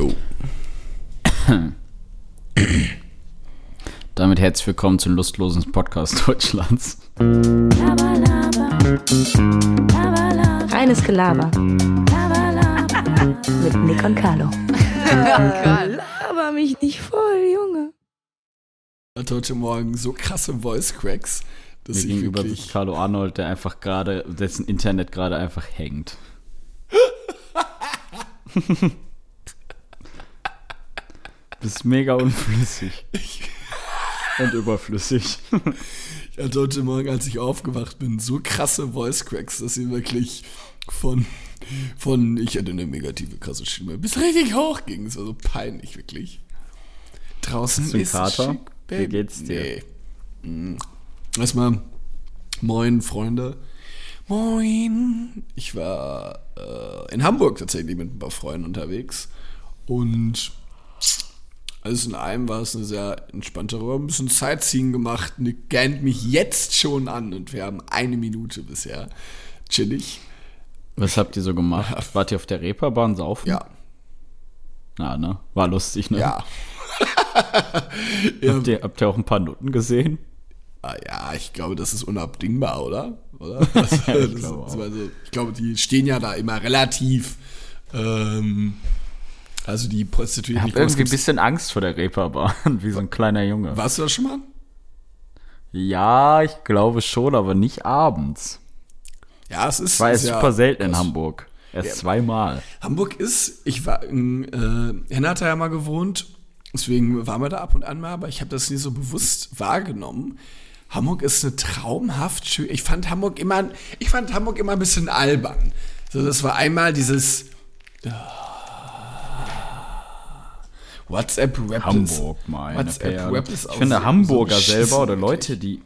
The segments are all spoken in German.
Jo. Damit herzlich willkommen zum lustlosen Podcast Deutschlands. Laber, laber. Laber, laber. Reines Gelaber Laber, laber. mit Nick und Carlo. Laber mich nicht voll, Junge. Hatte heute Morgen so krasse Voice Cracks, dass Mir ich gegenüber wirklich. Carlo Arnold, der einfach gerade, dessen Internet gerade einfach hängt. Bist mega unflüssig. Und überflüssig. Ich hatte heute Morgen, als ich aufgewacht bin, so krasse Voice Cracks, dass sie wirklich von, von ich hatte eine negative krasse Stimme, bis richtig hoch ging. Es war so peinlich, wirklich. Draußen einen ist Kater? schick, Wie geht's dir? Nee. Mm. Erstmal, moin, Freunde. Moin. Ich war äh, in Hamburg tatsächlich mit ein paar Freunden unterwegs. Und alles in allem war es eine sehr entspannte Woche. Ein bisschen Sightseeing gemacht. Nick gähnt mich jetzt schon an und wir haben eine Minute bisher. Chillig. Was habt ihr so gemacht? Wart ihr auf der Reeperbahn saufen? Ja. Na, ne? War lustig, ne? Ja. ja, Habt, ihr, habt ihr auch ein paar Nutten gesehen? Ah, ja, ich glaube, das ist unabdingbar, oder? oder? Das, das, glaube das, also, ich glaube, die stehen ja da immer relativ. Ähm, also die Prostituierten. Ich hab ich glaube, es irgendwie ein bisschen Angst vor der Reeperbahn, wie so ein kleiner Junge. Warst du da schon mal? Ja, ich glaube schon, aber nicht abends. Ja, es ist. Ist erst ja super selten in. Hamburg. Erst zweimal. Hamburg ist, ich war, in, äh, Henna hat ja mal gewohnt, deswegen waren wir da ab und an mal, aber ich habe das nie so bewusst wahrgenommen. Hamburg ist eine traumhaft schön. Ich fand Hamburg immer, ich fand Hamburg immer ein bisschen albern. So, das war einmal dieses WhatsApp Rap Hamburg, meine WhatsApp Perle. Rap ist Ich auch finde so- Hamburger so selber oder Leute, die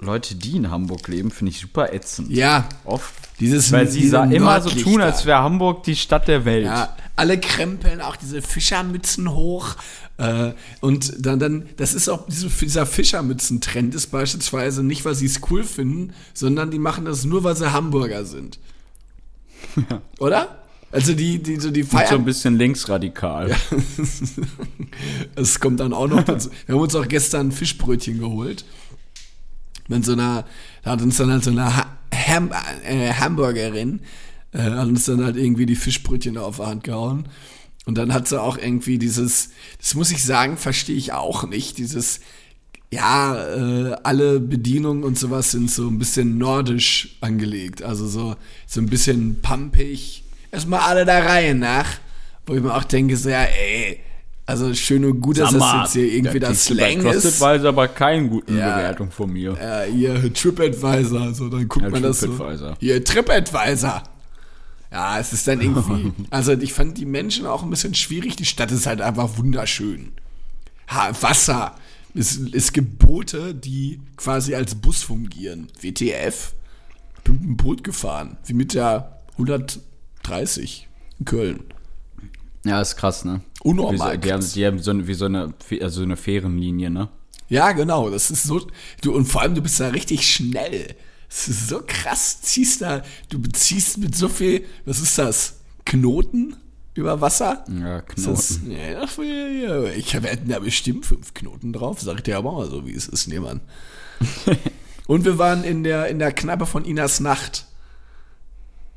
Leute, die in Hamburg leben, finde ich super ätzend. Ja, Oft. Dieses- Weil sie immer so tun, als wäre Hamburg die Stadt der Welt. Ja, alle krempeln auch diese Fischermützen hoch. Äh, und dann, dann, das ist auch, diese, dieser Fischermützen-Trend ist beispielsweise nicht, weil sie es cool finden, sondern die machen das nur, weil sie Hamburger sind. Oder? Also die, die, so die Und so ein feiern. bisschen linksradikal. Es kommt dann auch noch dazu. Wir haben uns auch gestern Fischbrötchen geholt. Mit so einer, da hat uns dann halt so eine ha Ham äh, Hamburgerin, äh, hat uns dann halt irgendwie die Fischbrötchen auf die Hand gehauen. Und dann hat sie auch irgendwie dieses, das muss ich sagen, verstehe ich auch nicht, dieses, ja, äh, alle Bedienungen und sowas sind so ein bisschen nordisch angelegt. Also so, so ein bisschen pumpig. Erstmal alle der Reihe nach. Wo ich mir auch denke, so, ja, ey, also schön und gut, dass Sag das jetzt hier irgendwie das du bei Slang ist. CrossFit aber keine guten Ja. Bewertung von mir. Ja, hier TripAdvisor, so, dann guckt Ja, man das so. TripAdvisor. Hier, TripAdvisor. Ja, es ist dann irgendwie, also ich fand die Menschen auch ein bisschen schwierig, die Stadt ist halt einfach wunderschön. Ha, Wasser, es, es gibt Boote, die quasi als Bus fungieren. WTF, ich bin mit dem Boot gefahren, wie mit der 130 in Köln. Ja, ist krass, ne? Unnormal die, haben, die haben so eine, wie so eine, also so eine Fährenlinie, ne? Ja, genau. Das ist so. Du, und vor allem, du bist da richtig schnell. Das ist so krass. Ziehst da, du beziehst mit so viel, was ist das? Knoten über Wasser? Ja, Ist Das, Knoten. ja, ja, ja. Ich wir hätten da bestimmt fünf Knoten drauf, sag ich dir aber mal so, wie es ist, nebenan. und wir waren in der, in der Kneipe von Inas Nacht.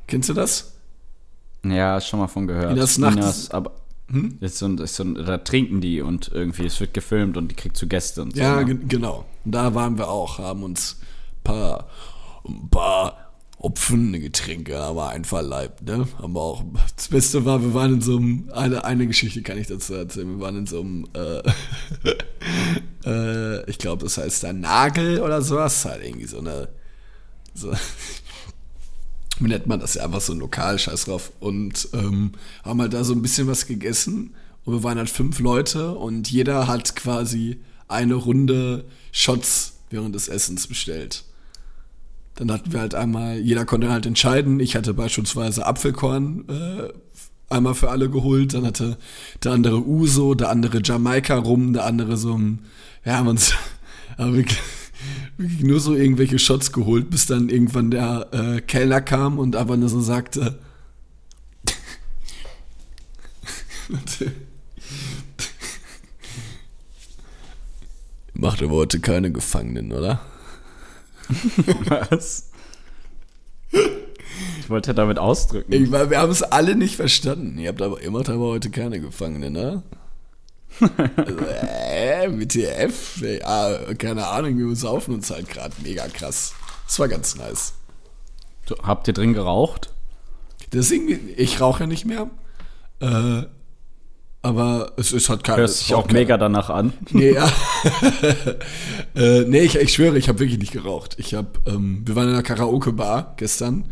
Kennst du das? Ja, schon mal von gehört. Inas Nacht Inas, aber ist so, ein- ist so, ein- da trinken die und irgendwie, es wird gefilmt und die kriegt zu Gäste und so. Ja, ne? ge genau. Da waren wir auch, haben uns ein paar, ein paar Hopfengetränke aber einverleibt, ne? Haben wir auch. Das Beste war, wir waren in so einem, eine, eine Geschichte kann ich dazu erzählen. Wir waren in so einem, äh, äh, ich glaube, das heißt da Nagel oder sowas. Halt irgendwie so eine, so, nennt man das ja einfach so Lokal, scheiß drauf. Und ähm, haben halt da so ein bisschen was gegessen. Und wir waren halt fünf Leute und jeder hat quasi eine Runde Shots während des Essens bestellt. Dann hatten wir halt einmal, jeder konnte halt entscheiden. Ich hatte beispielsweise Apfelkorn äh, einmal für alle geholt. Dann hatte der andere Uso, der andere Jamaika rum, der andere so ein, ja, haben uns haben wirklich, wirklich nur so irgendwelche Shots geholt, bis dann irgendwann der äh, Kellner kam und aber nur so sagte. Macht aber heute keine Gefangenen, oder? Was? Ich wollte ja damit ausdrücken. Ich, wir haben es alle nicht verstanden. Ihr habt aber, ihr macht aber heute keine Gefangenen, oder? Also, äh, WTF? Ja, keine Ahnung, wir saufen uns halt gerade mega krass. Das war ganz nice. Du, habt ihr drin geraucht? Deswegen, ich rauche ja nicht mehr. Äh, aber es ist halt keine. Hörst dich auch mega danach an. Nee, ja. äh, nee, ich, ich schwöre, ich habe wirklich nicht geraucht. Ich habe, ähm, wir waren in einer Karaoke-Bar gestern.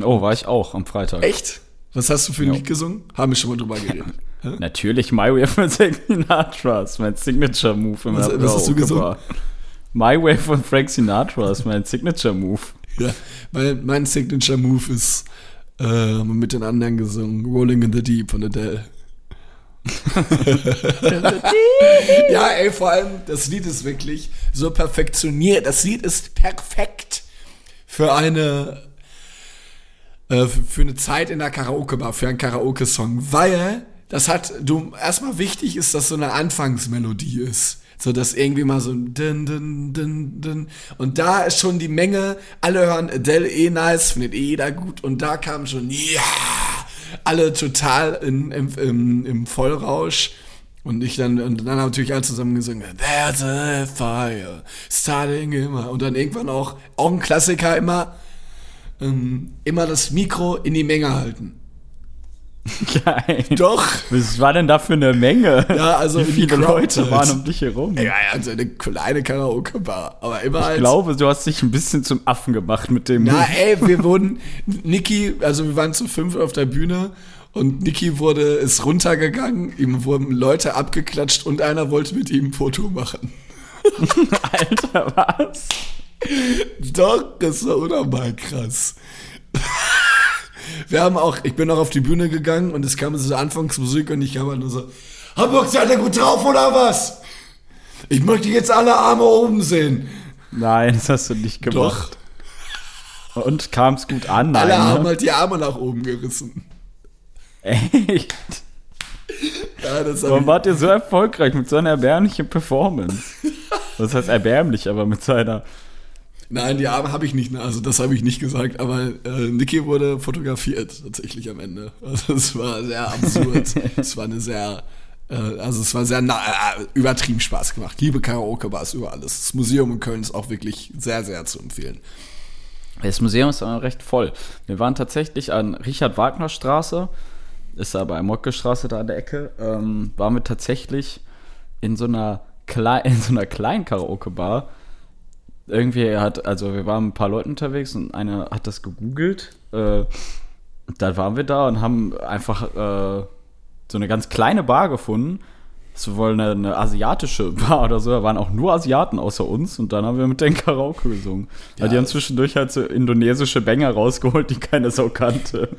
Oh, war ich auch am Freitag. Echt? Was hast du für ein Ja. Lied gesungen? Haben wir schon mal drüber geredet. Natürlich My Way von Frank Sinatra ist mein Signature Move im Was- was hast du Karaoke-Bar. My Way von Frank Sinatra ist mein Signature Move. Ja, weil mein Signature Move ist, äh, mit den anderen gesungen, Rolling in the Deep von Adele. ja, ey, vor allem, das Lied ist wirklich so perfektioniert. Das Lied ist perfekt für eine, äh, für, für eine Zeit in der Karaoke-Bar, für einen Karaoke-Song, weil das hat, du, erstmal wichtig ist, dass so eine Anfangsmelodie ist. So, dass irgendwie mal so ein Dun, Dun, Dun, Dun. Und da ist schon die Menge, alle hören Adele eh nice, findet eh jeder gut. Und da kam schon, ja, alle total in, im, im, im Vollrausch. Und ich dann, und dann natürlich alle zusammen gesungen, There's a fire starting immer. Und dann irgendwann auch, auch ein Klassiker immer, ähm, immer das Mikro in die Menge halten. Geil. Doch. Was war denn da für eine Menge? Ja, also Wie viele Leute halt. waren um dich herum? Ja, ja, also eine kleine Karaoke-Bar. Aber immer Ich halt. glaube, du hast dich ein bisschen zum Affen gemacht mit dem Na, ey, wir wurden, Niki, also wir waren zu fünf auf der Bühne und Niki wurde, ist runtergegangen, ihm wurden Leute abgeklatscht und einer wollte mit ihm ein Foto machen. Alter, was? Doch, das war unnormal krass. Wir haben auch, ich bin auch auf die Bühne gegangen und es kam so Anfangsmusik und ich habe halt nur so, Hamburg, seid ihr gut drauf oder was? Ich möchte jetzt alle Arme oben sehen. Nein, das hast du nicht gemacht. Und kam es gut an? Alle Nein. haben Ne? halt die Arme nach oben gerissen. Echt? Ja, das Warum wart ihr so erfolgreich mit so einer erbärmlichen Performance? Das heißt erbärmlich, aber mit seiner. Nein, die Arme habe ich nicht, also das habe ich nicht gesagt, aber äh, Niki wurde fotografiert tatsächlich am Ende. Also es war sehr absurd. es war eine sehr, äh, also es war sehr na, äh, übertrieben Spaß gemacht. Liebe Karaoke-Bars über alles. Das Museum in Köln ist auch wirklich sehr, sehr zu empfehlen. Das Museum ist aber recht voll. Wir waren tatsächlich an Richard-Wagner-Straße, ist aber Mocke-Straße da an der Ecke, ähm, waren wir tatsächlich in so einer, Klei in so einer kleinen Karaoke-Bar. Irgendwie hat, also wir waren mit ein paar Leuten unterwegs und einer hat das gegoogelt. Äh, dann waren wir da und haben einfach äh, so eine ganz kleine Bar gefunden. Das war wohl eine, eine asiatische Bar oder so. Da waren auch nur Asiaten außer uns und dann haben wir mit denen Karaoke gesungen. Ja. Die haben zwischendurch halt so indonesische Banger rausgeholt, die keine Sau kannte.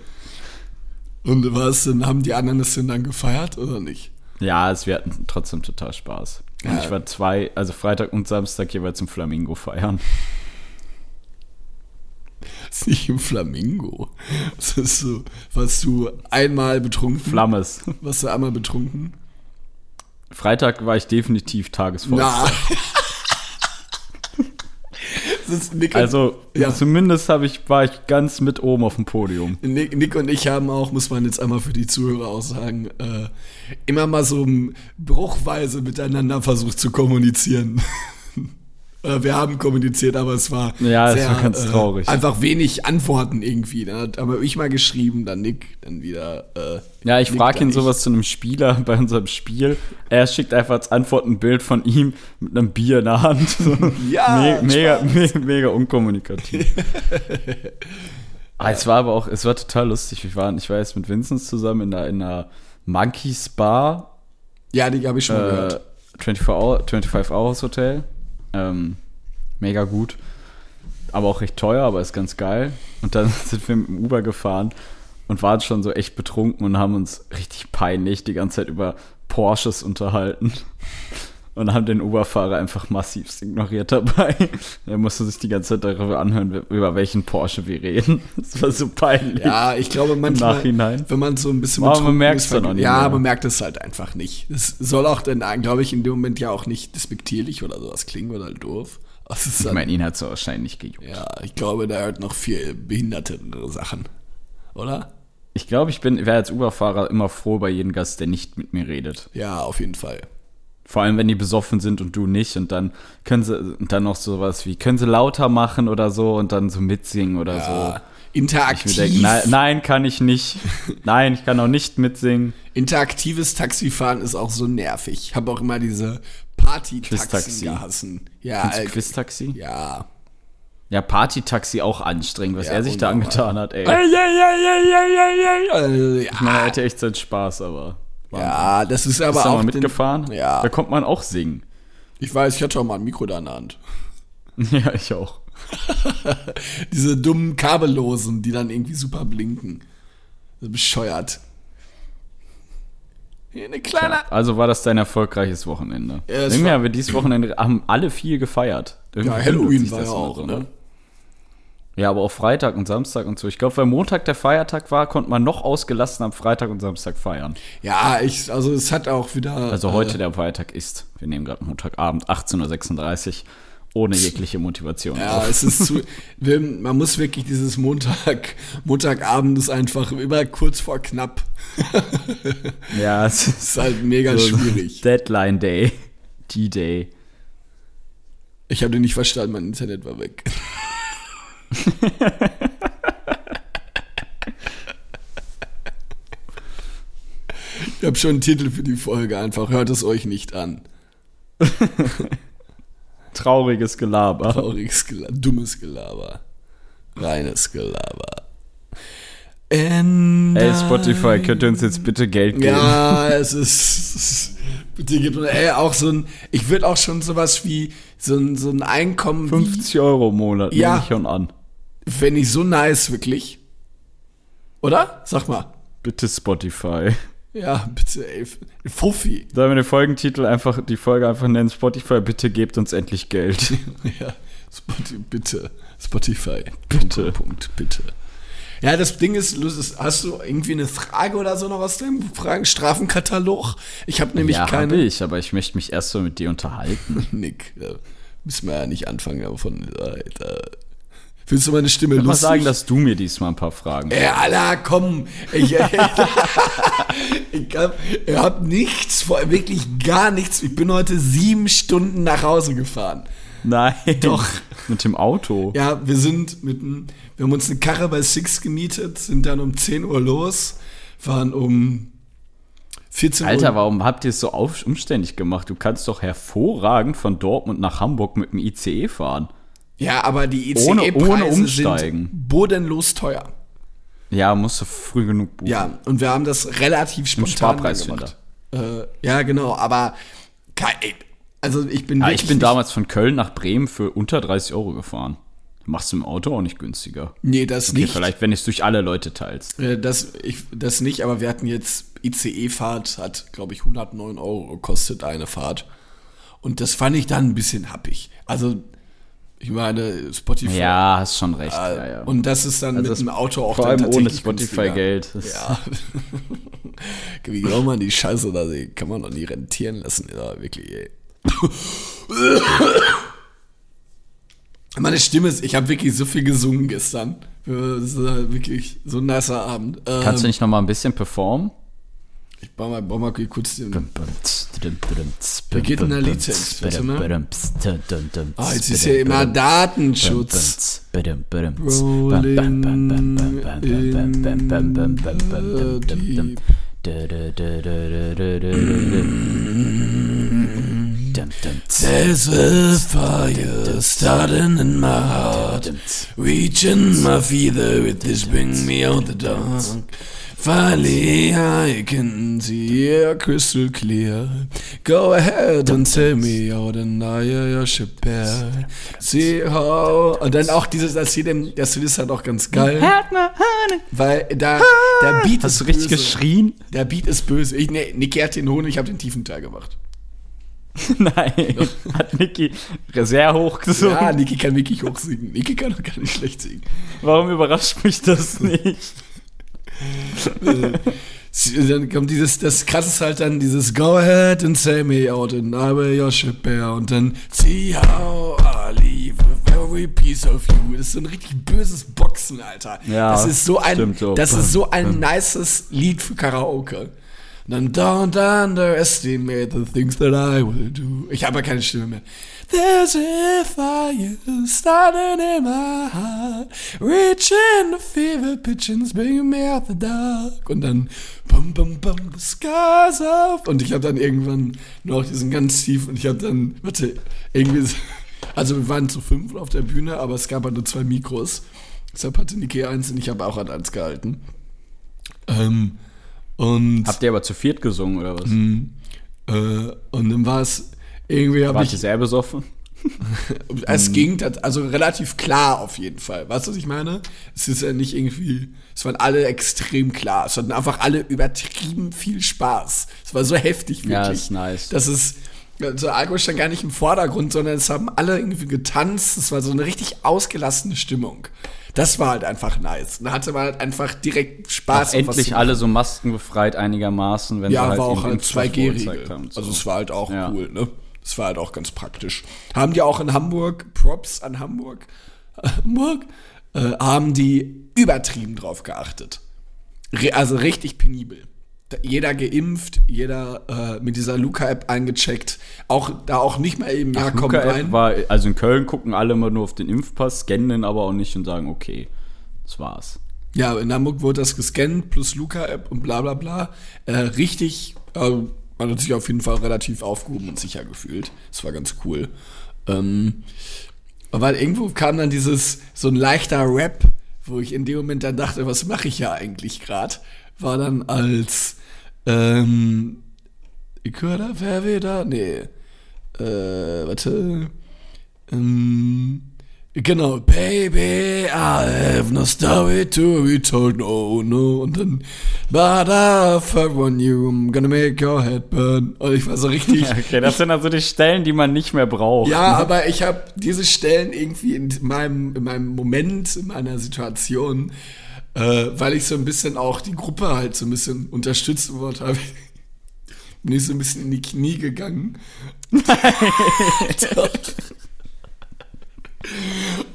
Und was denn, haben die anderen das denn dann gefeiert oder nicht? Ja, es, wir hatten trotzdem total Spaß. Und ich war zwei, also Freitag und Samstag jeweils zum Flamingo feiern. Das ist nicht im Flamingo. Das ist so, warst du einmal betrunken? Flammes. Warst du einmal betrunken? Freitag war ich definitiv tagesvoll. Na. Nick, Also Ja. zumindest habe ich, war ich ganz mit oben auf dem Podium. Nick, Nick und ich haben auch, muss man jetzt einmal für die Zuhörer auch sagen, äh, immer mal so bruchweise miteinander versucht zu kommunizieren. Äh, Wir haben kommuniziert, aber es war, Ja, es war ganz traurig. einfach wenig Antworten irgendwie. Dann hat aber ich mal geschrieben, dann Nick, dann wieder. Äh, Ja, ich frage ihn sowas zu einem Spieler bei unserem Spiel. Er schickt einfach als Antwort ein Bild von ihm mit einem Bier in der Hand. So Ja, me mega, me mega unkommunikativ. Ah, es war aber auch, es war total lustig. Wir waren, ich war jetzt mit Vinzenz zusammen in einer, in einer Monkeys Bar, Ja, die habe ich schon mal äh, gehört. 24 Hour, 25 Hours Hotel. Ähm, mega gut. Aber auch recht teuer, aber ist ganz geil. Und dann sind wir mit dem Uber gefahren und waren schon so echt betrunken und haben uns richtig peinlich die ganze Zeit über Porsches unterhalten. Und haben den Uberfahrer einfach massiv ignoriert dabei. Er musste sich die ganze Zeit darüber anhören, über welchen Porsche wir reden. Das war so peinlich. Ja, ich glaube manchmal, Nachhinein. wenn man so ein bisschen Aber man merkt's ist, dann auch nicht Ja, mehr. man merkt es halt einfach nicht. Es soll auch dann, glaube ich, in dem Moment ja auch nicht despektierlich oder sowas klingen oder doof. Es Ich meine, ihn hat so wahrscheinlich gejuckt. ja, ich glaube, da hört noch viel behindertere Sachen. Oder? Ich glaube, ich bin, wäre als Uberfahrer immer froh bei jedem Gast, der nicht mit mir redet. Ja, auf jeden Fall. Vor allem, wenn die besoffen sind und du nicht. Und dann können sie, und dann noch sowas wie, können sie lauter machen oder so und dann so mitsingen oder Ja, so. Interaktiv. denke, nein, nein, kann ich nicht. Nein, ich kann auch nicht mitsingen. Interaktives Taxifahren ist auch so nervig. Ich habe auch immer diese Party-Taxen Quiztaxi. gehassen. Ja, äh, Quiz-Taxi? ja. Ja, Party-Taxi auch anstrengend, was Ja, er sich da unnormal. angetan hat, ey. Äh, Ich meine, er ja, hatte echt seinen Spaß, aber. Ja, das ist aber Bist du auch mal den- mitgefahren? Ja. Da kommt man auch singen. Ich weiß, ich hatte auch mal ein Mikro da in der Hand. Ja, ich auch. Diese dummen Kabellosen, die dann irgendwie super blinken. Bescheuert. Hier eine kleine. Also war das dein erfolgreiches Wochenende. Ja, Irgendwie haben wir dieses Wochenende haben alle viel gefeiert. Irgendwie Ja, Halloween war ja auch, so, ne? Ja, aber auch Freitag und Samstag und so. Ich glaube, weil Montag der Feiertag war, konnte man noch ausgelassen am Freitag und Samstag feiern. Ja, ich, also es hat auch wieder. Also heute der Feiertag ist. Wir nehmen gerade Montagabend, 18.36 Uhr, ohne jegliche Motivation. Ja, auf. es ist zu. man muss wirklich dieses Montag, Montagabend ist einfach immer kurz vor knapp. ja es ist ist halt mega so schwierig. Deadline Day. D-Day. Ich habe den nicht verstanden, mein Internet war weg. Ich habe schon einen Titel für die Folge, einfach hört es euch nicht an. Trauriges Gelaber. Trauriges Gelaber, dummes Gelaber. Reines Gelaber. And Ey, Spotify, könnt ihr uns jetzt bitte Geld geben? Ja, es ist. Bitte gibt mir, ey, auch so ein. Ich würde auch schon sowas wie so ein, so ein Einkommen. 50 Euro im Monat, Ja. nehme ich schon an. Fände ich so nice, wirklich. Oder? Sag mal. Bitte Spotify. Ja, bitte, ey. Fuffi. Sollen wir den Folgentitel einfach, die Folge einfach nennen, Spotify, bitte gebt uns endlich Geld. Ja, Spotify, bitte. Spotify. Bitte. Punkt, Punkt, bitte. Ja, das Ding ist, hast du irgendwie eine Frage oder so noch aus dem Fragen Strafenkatalog? Ich habe nämlich ja, keine. habe ich, aber ich möchte mich erst so mit dir unterhalten. Nick, ja, müssen wir ja nicht anfangen, aber von Alter. Willst du meine Stimme Ich würde mal lustig? sagen, dass du mir diesmal ein paar Fragen Ey, Alter, komm. Ich, ich hab, ich hab nichts vor, wirklich gar nichts. Ich bin heute sieben Stunden nach Hause gefahren. Nein. Doch. Mit dem Auto. Ja, wir sind mit einem, wir haben uns eine Karre bei Six gemietet, sind dann um 10 Uhr los, waren um 14 Alter, Uhr. warum habt ihr es so auf, umständlich gemacht? Du kannst doch hervorragend von Dortmund nach Hamburg mit dem ICE fahren. Ja, aber die ICE-Preise umsteigen. sind bodenlos teuer. Ja, musst du früh genug buchen. Ja, und wir haben das relativ spontan Sparpreis gemacht. Äh, ja, genau, aber also ich bin Ja, wirklich ich bin damals von Köln nach Bremen für unter 30 Euro gefahren. Machst du im Auto auch nicht günstiger. Nee, das Okay, nicht. vielleicht, wenn du es durch alle Leute teilst. Äh, Das, ich, das nicht, aber wir hatten jetzt ICE-Fahrt, hat, glaube ich, 109 Euro gekostet, eine Fahrt. Und das fand ich dann ein bisschen happig. Also, ich meine, Spotify. Ja, hast schon recht. äh, ja, ja. Und das ist dann Also mit dem Auto auch vor dann allem ohne. Spotify-Geld. Ja. Wie genau man die Scheiße da sieht, kann man doch nie rentieren lassen. Ja, wirklich, ey. Meine Stimme ist, ich habe wirklich so viel gesungen gestern. Das war wirklich so ein nicer Abend. Kannst du Ähm, nicht noch mal ein bisschen performen? Ich baue mal, baue mal kurz den. Wer geht denn der mal. Ah, jetzt ist ja immer Datenschutz. Rolling in the There's a fire starting in my heart, reaching my fever, it is bring me out the dark. Finally, I can see it crystal clear. Go ahead and tell me how the should bear. See how. Und dann auch dieses, das hier, das Lied ist halt auch ganz geil. Weil da, der Beat Hast ist du richtig böse. geschrien? Der Beat ist böse. Ich, nee, Niki hat den Hohn, ich habe den tiefen Teil gemacht. Nein, hat Niki sehr hoch gesungen. Ja, Niki kann wirklich hoch singen. Niki kann doch gar nicht schlecht singen. Warum überrascht mich das nicht? Sie- Dann kommt dieses, das krasse ist halt dann dieses Go ahead and say me out and I will your ship bear und dann See how I leave every piece of you. Das ist so ein richtig böses Boxen, Alter. Ja, das ist so ein, das ist so ein nices Lied für Karaoke. Dann don't underestimate the things that I will do. Ich habe keine Stimme mehr. There's a fire starting in my heart, reaching the fever pitch and bringing me out the dark. Und dann bum bum bum the skies up. Und ich habe dann irgendwann noch diesen ganz tief und ich habe dann, warte, irgendwie, so- also wir waren zu fünf auf der Bühne, aber es gab halt nur zwei Mikros. Deshalb hatte Niki eins und ich habe auch an eins gehalten. Ähm, und Habt ihr aber zu viert gesungen oder was? äh, und dann war es irgendwie ihr ich sehr besoffen? es ging also relativ klar auf jeden Fall. Weißt du, was ich meine? Es ist ja nicht irgendwie es waren alle extrem klar. Es hatten einfach alle übertrieben viel Spaß. Es war so heftig wirklich. Ja, ist nice. Das ist also Alkohol stand gar nicht im Vordergrund, sondern es haben alle irgendwie getanzt. Es war so eine richtig ausgelassene Stimmung. Das war halt einfach nice. Da hatte man halt einfach direkt Spaß. Auch endlich alle so maskenbefreit einigermaßen, wenn ja, sie halt war auch Impfstoff 2G-Regel. gezeigt haben. So. Also es war halt auch Ja. cool, ne? Es war halt auch ganz praktisch. Haben die auch in Hamburg, Props an Hamburg, Hamburg, äh, haben die übertrieben drauf geachtet. Re also richtig penibel. Jeder geimpft, jeder äh, mit dieser Luca-App eingecheckt. Auch da auch nicht mal eben, ja, komm Luca-App rein. war, also in Köln gucken alle immer nur auf den Impfpass, scannen den aber auch nicht und sagen, okay, das war's. Ja, in Hamburg wurde das gescannt, plus Luca-App und bla bla bla. Äh, richtig, äh, man hat sich auf jeden Fall relativ aufgehoben und sicher gefühlt. Das war ganz cool. Ähm, aber irgendwo kam dann dieses, so ein leichter Rap, wo ich in dem Moment dann dachte, was mache ich ja eigentlich gerade? War dann als, ähm, ich höre da, wer wieder? Nee. Äh, warte. Ähm, genau, Baby, I have no story to be told, no, no. Und dann, but I fuck on you, I'm gonna make your head burn. Und ich war so richtig. Okay, das sind also die Stellen, die man nicht mehr braucht. Ja, aber ich habe diese Stellen irgendwie in meinem, in meinem Moment, in meiner Situation, äh, weil ich so ein bisschen auch die Gruppe halt so ein bisschen unterstützen wollte, habe ich bin ich so ein bisschen in die Knie gegangen.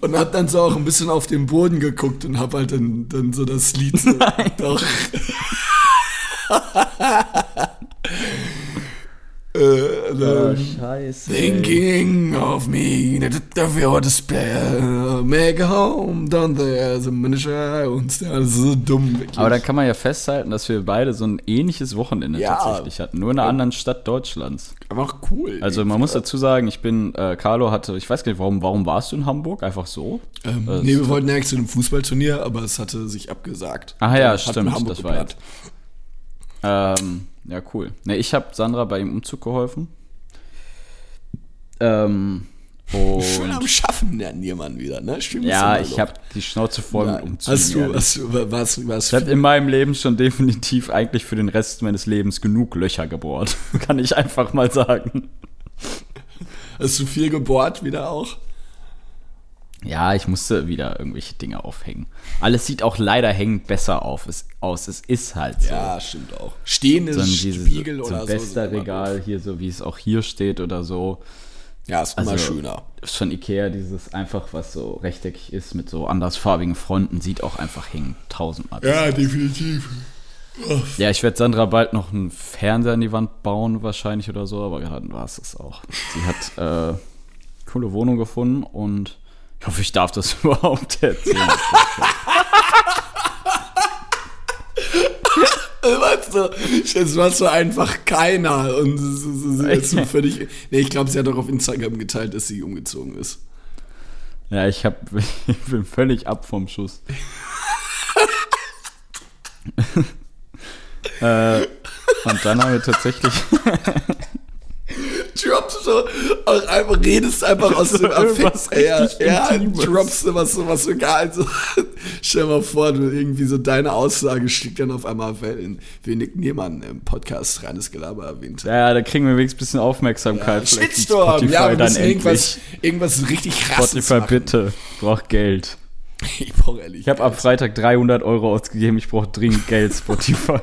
Und hab dann so auch ein bisschen auf den Boden geguckt und hab halt dann, dann so das Lied so, doch. äh, dann, scheiße. Thinking of me, of your despair, make a home down there, the miniature und das ist so dumm. Wirklich. Aber dann kann man ja festhalten, dass wir beide so ein ähnliches Wochenende Ja. tatsächlich hatten. Nur in einer anderen Stadt Deutschlands. einfach cool. Also man muss dazu sagen, ich bin, äh, Carlo hatte, ich weiß gar nicht, warum, warum warst du in Hamburg? Einfach so? ähm, äh, nee, wir wollten eigentlich zu einem Fußballturnier, aber es hatte sich abgesagt. Ach ja, stimmt, das war geplant. Ähm, ja, cool. Ne, ich habe Sandra bei dem Umzug geholfen. Ähm, Schön am und Schaffen lernen jemand wieder, ne? Schön ja, ich habe die Schnauze voll Ja, mit Umzügen. Hast du, hast du, was, was, Ich habe in meinem Leben schon definitiv eigentlich für den Rest meines Lebens genug Löcher gebohrt. Kann ich einfach mal sagen. hast du viel gebohrt wieder auch? Ja, ich musste wieder irgendwelche Dinge aufhängen. Alles sieht auch leider hängend besser auf, es, aus. Es ist halt so. Ja, stimmt auch. Stehende so Spiegel so oder ein so. doof. hier, so wie es auch hier steht oder so. Ja, ist immer Also, schöner. Ist Von Ikea dieses einfach, was so rechteckig ist mit so andersfarbigen Fronten, sieht auch einfach hängen. Tausendmal. Ja, definitiv. Ja, ich werde Sandra bald noch einen Fernseher an die Wand bauen, wahrscheinlich oder so, aber dann war es das auch. Sie hat äh, coole Wohnung gefunden und ich hoffe, ich darf das überhaupt erzählen. Weißt du, jetzt war so einfach keiner. Und es ist- jetzt so völlig. Nee, ich glaube, sie hat doch auf Instagram geteilt, dass sie umgezogen ist. ja, ich, hab, ich bin völlig ab vom Schuss. äh, und dann haben wir tatsächlich Droppst so, auch einfach redest einfach aus So dem Affekt. Ja, ja, droppst du was so, was so gar also, stell mal vor, du irgendwie so deine Aussage schlägt dann auf einmal Wellen. Wie Nick Niemann im Podcast Reines Gelaber erwähnt. Ja, ja, da kriegen wir wenigstens ein bisschen Aufmerksamkeit. Mit Shitstorm, ja, wir dann irgendwas, irgendwas richtig krasses Spotify, machen. bitte. Braucht Geld. Ich brauche ehrlich. Ich habe ab Freitag 300 Euro ausgegeben. Ich brauche dringend Geld, Spotify.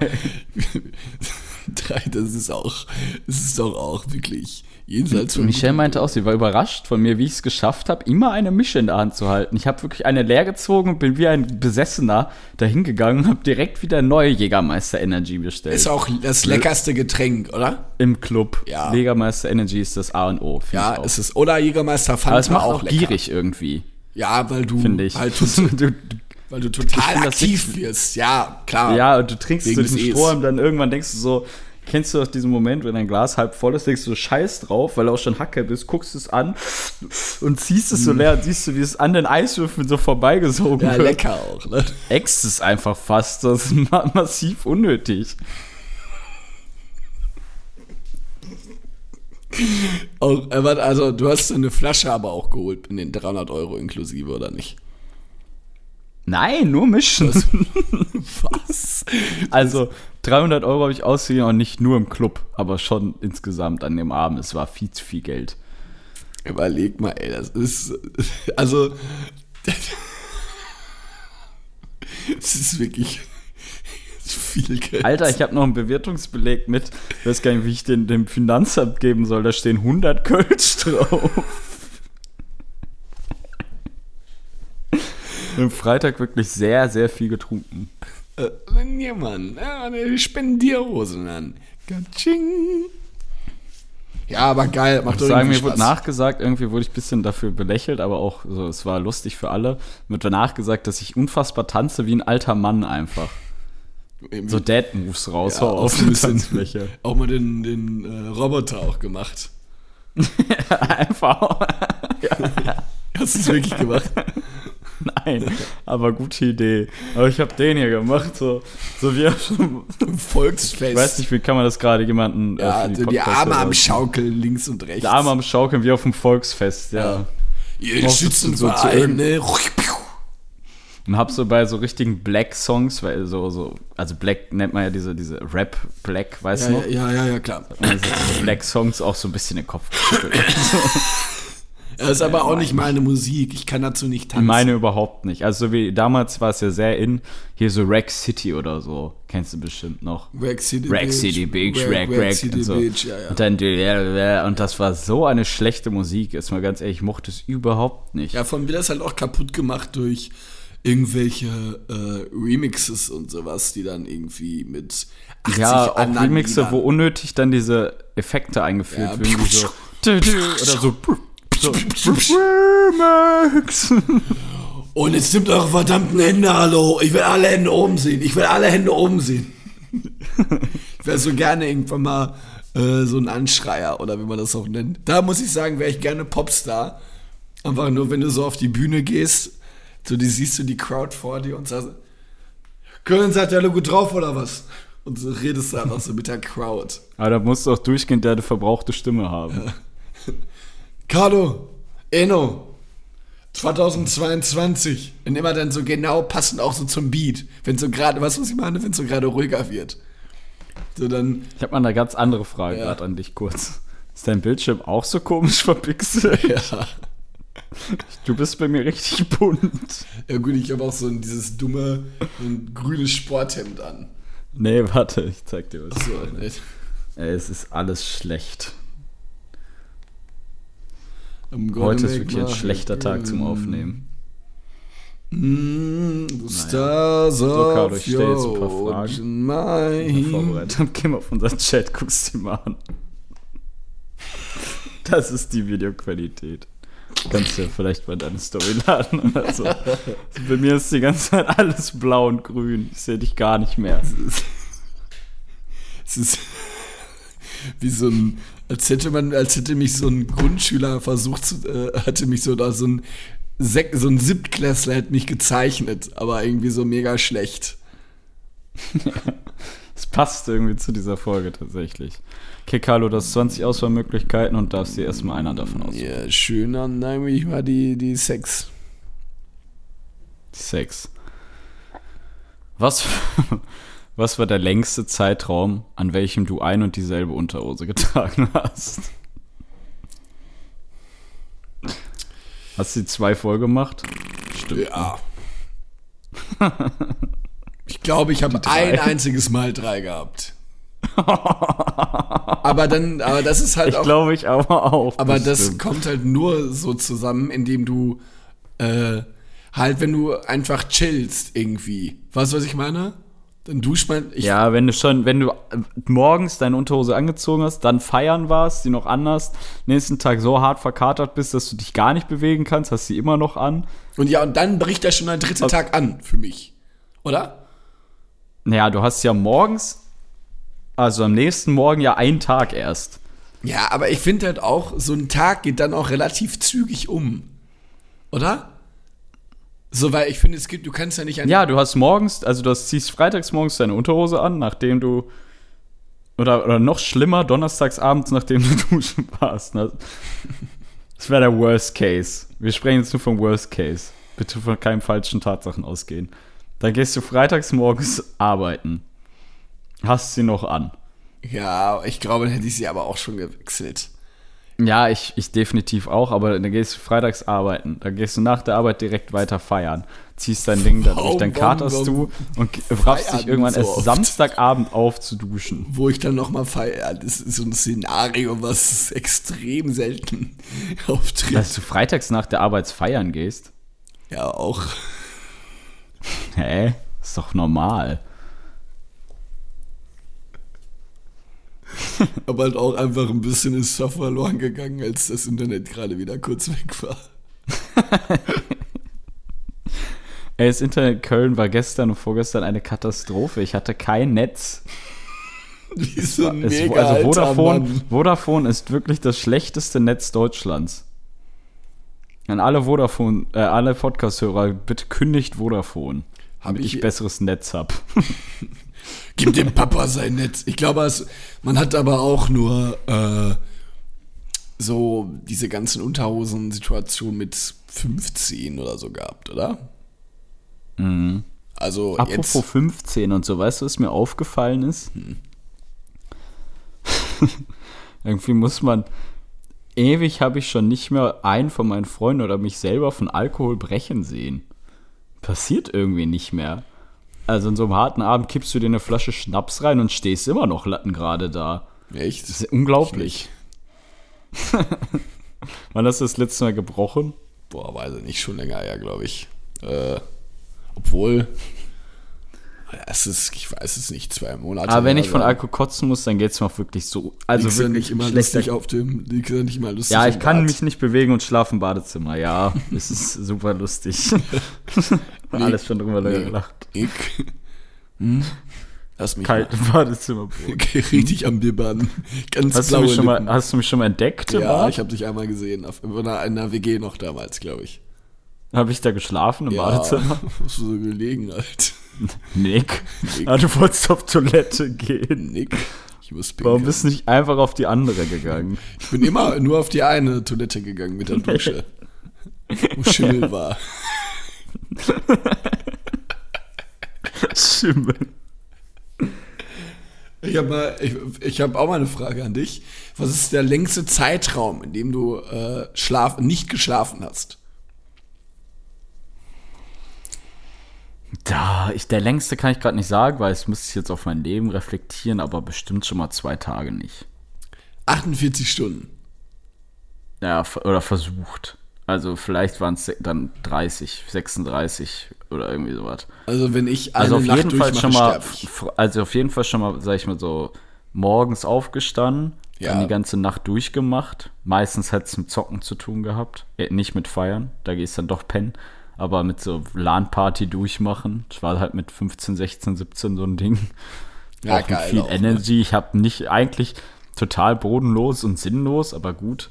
Drei, das ist auch, das ist doch auch wirklich jenseits von. Michelle meinte auch, sie war überrascht von mir, wie ich es geschafft habe, immer eine Mische in der Hand zu halten. Ich habe wirklich eine leer gezogen und bin wie ein Besessener dahingegangen und habe direkt wieder neue Jägermeister Energy bestellt. Ist auch das leckerste Getränk, oder? Im Club. Ja. Jägermeister Energy ist das A und O. Ja, auch. es ist. Oder Jägermeister Fanta Aber es macht auch lecker. gierig irgendwie, Ja, weil du finde ich. halt du, tot, weil du total find aktiv wirst. Ja, klar. Ja, und du trinkst Wegen so diesen E's. Strohhalm, dann irgendwann denkst du so, kennst du doch diesen Moment, wenn dein Glas halb voll ist, denkst du so scheiß drauf, weil du auch schon Hacke bist, guckst es an und ziehst es so leer und siehst du, wie es an den Eiswürfeln so vorbeigesogen Ja, wird. lecker auch, ne? Äxt es einfach fast, das ist ma massiv unnötig. Auch, äh, warte, also, du hast eine Flasche aber auch geholt in den 300 Euro inklusive, oder nicht? Nein, nur mischen. Was? Also 300 Euro habe ich ausgegeben und nicht nur im Club, aber schon insgesamt an dem Abend. Es war viel zu viel Geld. Überleg mal, ey, das ist. Also. Es ist wirklich viel Geld. Alter, ich habe noch einen Bewertungsbeleg mit. Ich weiß gar nicht, wie ich den dem Finanzamt geben soll. Da stehen 100 Kölsch drauf. Am Freitag wirklich sehr, sehr viel getrunken. Äh, ja, Mann. Ja, eine Spendierhosen an. Gatsching. Ja, aber geil. Macht muss sagen, irgendwie mir wurde Spaß. nachgesagt, irgendwie wurde ich ein bisschen dafür belächelt, aber auch so, es war lustig für alle. Mir wurde nachgesagt, dass ich unfassbar tanze wie ein alter Mann einfach. Eben- So Dad-Moves raus ja, auf die Tanzfläche. auch mal den, den äh, Roboter auch gemacht. einfach. Hast du es wirklich gemacht? Nein, aber gute Idee. Aber ich habe den hier gemacht, so, so wie auf so, Volksfest. ich weiß nicht, wie kann man das gerade jemanden äh, ja, also die Podcaster Arme am? Schaukeln links und rechts. Die Arme am Schaukeln wie auf dem Volksfest, ja. Ihr Brauchst du Schützenverein, ne? Und hab so bei so richtigen Black-Songs, weil so, so, also Black nennt man ja diese, diese Rap-Black, weißt Ja, du noch? ja, ja, ja, klar. Also so Black-Songs auch so ein bisschen den Kopf geschüttelt. Das ist aber auch nicht meine Musik. Ich kann dazu nicht tanzen. Meine überhaupt nicht. Also so wie damals war es ja sehr in, hier so Rack City oder so. Kennst du bestimmt noch. Rack City Rack Beach. City Beach, Rack, Rack Rack, City und so. Beach, ja, ja. Und dann die- und das war so eine schlechte Musik, ist mal ganz ehrlich, ich mochte es überhaupt nicht. Ja, von mir das halt auch kaputt gemacht durch irgendwelche äh, Remixes und sowas, die dann irgendwie mit 80 Ja, auch anderen Remixe, Liedern- wo unnötig dann diese Effekte eingeführt Ja. werden, so oder so, so Remix. Und jetzt nimmt eure verdammten Hände, hallo. Ich will alle Hände oben sehen. Ich will alle Hände oben sehen. ich wäre so gerne irgendwann mal äh, so ein Anschreier oder wie man das auch nennt. Da muss ich sagen, wäre ich gerne Popstar. Einfach nur, wenn du so auf die Bühne gehst, so die siehst du die Crowd vor dir und sagst, Köln seid ihr alle gut drauf oder was? Und so redest du einfach so mit der Crowd. Aber da musst du auch durchgehend eine verbrauchte Stimme haben. Carlo, Eno, 2022. Und immer dann so genau passend auch so zum Beat. Wenn so gerade, was muss ich meine, wenn so gerade ruhiger wird. So dann, Ich habe mal eine ganz andere Frage Ja. gerade an dich kurz. Ist dein Bildschirm auch so komisch verpixelt? ja. Du bist bei mir richtig bunt. Ja gut, ich habe auch so ein, dieses dumme, so ein grünes Sporthemd an. Nee, warte, ich zeig dir was. So, ne? Ey, es ist alles schlecht. Heute ist wirklich ein schlechter Tag zum. Aufnehmen. Mm, the stars So, Carlo, ich stell jetzt ein paar Fragen. mind. Vorbereitet habe, geh mal auf unseren Chat, guckst die mal an. Das ist die Videoqualität. Kannst du ja vielleicht mal deine Story laden oder so. Also bei mir ist die ganze Zeit alles blau und grün. Ich sehe dich gar nicht mehr. Es ist wie so ein, als hätte man, als hätte mich so ein Grundschüler versucht zu, äh, hatte mich so da so ein Sek so ein Siebtklässler hätte mich gezeichnet, aber irgendwie so mega schlecht. Es passt irgendwie zu dieser Folge tatsächlich. Okay, Carlo, du hast 20 Auswahlmöglichkeiten und darfst dir erstmal einer davon aussuchen. Ja, schöner, nein, ich mal die, die Sex. Sex. Was, was war der längste Zeitraum, an welchem du ein und dieselbe Unterhose getragen hast? Hast du die zwei voll gemacht? Stimmt. Ja. Ich glaube, ich habe ein einziges Mal drei gehabt. aber dann, aber das ist halt Ich auch. glaube ich aber auch. aber das bestimmt. kommt halt nur so zusammen, indem du äh, halt, wenn du einfach chillst irgendwie. Weißt du, was ich meine? Man. Ich, Ja, wenn du schon, wenn du äh, morgens deine Unterhose angezogen hast, dann feiern warst, die noch anders, nächsten Tag so hart verkatert bist, dass du dich gar nicht bewegen kannst, hast sie immer noch an. Und ja, und dann bricht da schon der dritte Tag an für mich. Oder? Naja, du hast ja morgens, also am nächsten Morgen ja einen Tag erst. Ja, aber ich finde halt auch, so ein Tag geht dann auch relativ zügig um. Oder? So, weil ich finde, es gibt, du kannst ja nicht an. Ja, du hast morgens, also du hast, ziehst freitags morgens deine Unterhose an, nachdem du, oder, oder noch schlimmer, donnerstags abends, nachdem du duschen warst. Ne? Das wäre der Worst Case. Wir sprechen jetzt nur vom Worst Case. Bitte von keinen falschen Tatsachen ausgehen. Dann gehst du freitags morgens arbeiten. Hast sie noch an. Ja, ich glaube, dann hätte ich sie aber auch schon gewechselt. Ja, ich, ich definitiv auch, aber dann gehst du freitags arbeiten. Dann gehst du nach der Arbeit direkt weiter feiern. Ziehst dein Ding da durch, Warum, dann katerst du und raffst dich irgendwann so erst? Samstagabend auf zu duschen. Wo ich dann nochmal feiere. Das ist so ein Szenario, was extrem selten auftritt. Dass du freitags nach der Arbeit feiern gehst? ja, auch. Hä? Ist doch normal. Aber halt auch einfach ein bisschen ist Stoff verloren gegangen, als das Internet gerade wieder kurz weg war. Ey, das Internet in Köln war gestern und vorgestern eine Katastrophe. Ich hatte kein Netz. Wie so ein Es, mega also Vodafone. Vodafone ist wirklich das schlechteste Netz Deutschlands. An alle Vodafone, äh, alle Podcast-Hörer, bitte kündigt Vodafone, damit ich- ich, besseres Netz hab. Gib dem Papa sein Netz. Ich glaube, es, man hat aber auch nur äh, so diese ganzen Unterhosen-Situationen mit 15 oder so gehabt, oder? Also Apropos jetzt. 15 und so, weißt du, was mir aufgefallen ist? Irgendwie muss man. Ewig habe ich schon nicht mehr einen von meinen Freunden oder mich selber von Alkohol brechen sehen. Passiert irgendwie nicht mehr. Also in so einem harten Abend kippst du dir eine Flasche Schnaps rein und stehst immer noch lattengerade da. Echt? Das ist unglaublich. Wann hast du das letzte Mal gebrochen? Boah, weiß ich nicht, schon länger her, glaube ich. Äh, obwohl. Es ist, ich weiß es nicht, zwei Monate. Aber wenn ich von. Alkohol kotzen muss, dann geht es mir auch wirklich so. Also Liegst wirklich nicht immer schlechter lustig auf dem, liegst ja nicht immer lustig Ja, ich kann Bad. mich nicht bewegen und schlafe im Badezimmer. Ja, es ist super lustig. Und alles schon drüber Nee. gelacht. Ich. Hm? Lass mich Kalt im Badezimmer. Okay, richtig am Bibbern. Ganz Hast du, blaue mich schon mal, hast du mich schon mal entdeckt? Ja, ich habe dich einmal gesehen. Auf, in einer, in einer WG noch damals, glaube ich. Hab ich da geschlafen im Ja, Badezimmer? hast du so gelegen halt. Nick. Nick. Ah, du wolltest auf Toilette gehen. Nick, ich muss Warum bist du nicht einfach auf die andere gegangen? Ich bin immer nur auf die eine Toilette gegangen mit der Dusche. wo Schimmel war. Schimmel. Ich habe ich, ich habe auch mal eine Frage an dich. Was ist der längste Zeitraum, in dem du äh, schlaf, nicht geschlafen hast? Da, ich, der längste kann ich gerade nicht sagen, weil es müsste ich jetzt auf mein Leben reflektieren, aber bestimmt schon mal zwei Tage nicht. 48 Stunden. Ja, oder versucht. Also vielleicht waren es dann 30, 36 oder irgendwie sowas. Also wenn ich Also auf Nacht jeden Fall schon mal, also auf jeden Fall schon mal, sag ich mal so, morgens aufgestanden, Ja. dann die ganze Nacht durchgemacht. Meistens hat es mit Zocken zu tun gehabt, äh, nicht mit Feiern, da gehst dann doch pennen, aber mit so LAN-Party durchmachen. Ich war halt mit 15, 16, 17 so ein Ding. Ja, auch mit geil viel auch, ne? Energy. Ich habe nicht eigentlich total bodenlos und sinnlos, aber gut.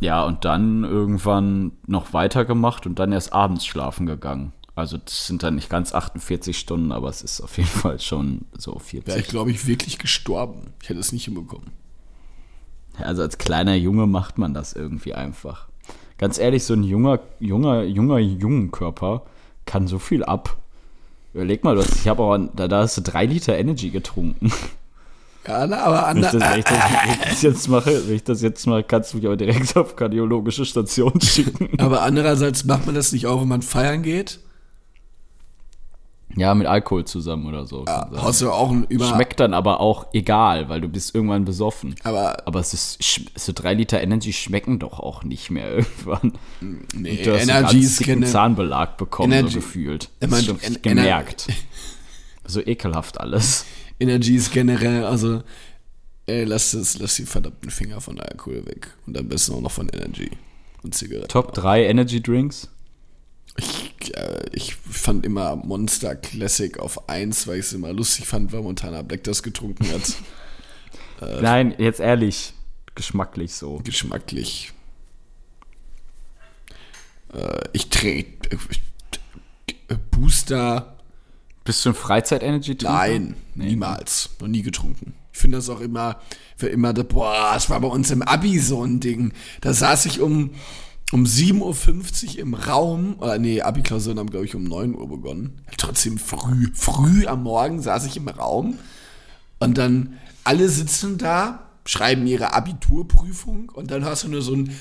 Ja, und dann irgendwann noch weitergemacht und dann erst abends schlafen gegangen. Also das sind dann nicht ganz 48 Stunden, aber es ist auf jeden Fall schon so 40. Wäre ich, glaube ich, wirklich gestorben. Ich hätte es nicht hinbekommen. Also als kleiner Junge macht man das irgendwie einfach. Ganz ehrlich, so ein junger, junger, junger Jungenkörper kann so viel ab. Überleg mal, hast, ich habe aber, da, da hast du drei Liter Energy getrunken. Ja, na, aber Wenn ich, ander, das, wenn, ich das, wenn ich das jetzt mache, wenn ich das jetzt mache, kannst du mich aber direkt auf kardiologische Station schicken. aber andererseits macht man das nicht auch, wenn man feiern geht. Ja, mit Alkohol zusammen oder so. Ja, hast du auch über. Schmeckt dann aber auch egal, weil du bist irgendwann besoffen. Aber Aber es ist, so drei Liter Energy schmecken doch auch nicht mehr irgendwann. nee, Du hast Energy einen ganz keine. Zahnbelag bekommen, Energy- so gefühlt. Das ist schon En- gemerkt. So ekelhaft alles. Energy ist generell, also ey, lass, das, lass die verdammten Finger von Alkohol weg. Und am besten auch noch von Energy und Zigaretten. Top 3 Energy Drinks. Ich, äh, ich fand immer Monster Classic auf 1, weil ich es immer lustig fand, weil Montana Black das getrunken hat. Äh. Nein, jetzt ehrlich, geschmacklich so. Geschmacklich. Äh, ich trinke Booster. Bist du ein Freizeit-Energy-Trinker? Nein, niemals. Noch nie getrunken. Ich finde das auch immer, für immer, boah, das war bei uns im Abi so ein Ding. Da saß ich um, um 7.50 Uhr im Raum, oder nee, Abi-Klausuren haben, glaube ich, um 9 Uhr begonnen. Trotzdem früh, früh am Morgen saß ich im Raum und dann alle sitzen da, schreiben ihre Abiturprüfung und dann hast du nur so ein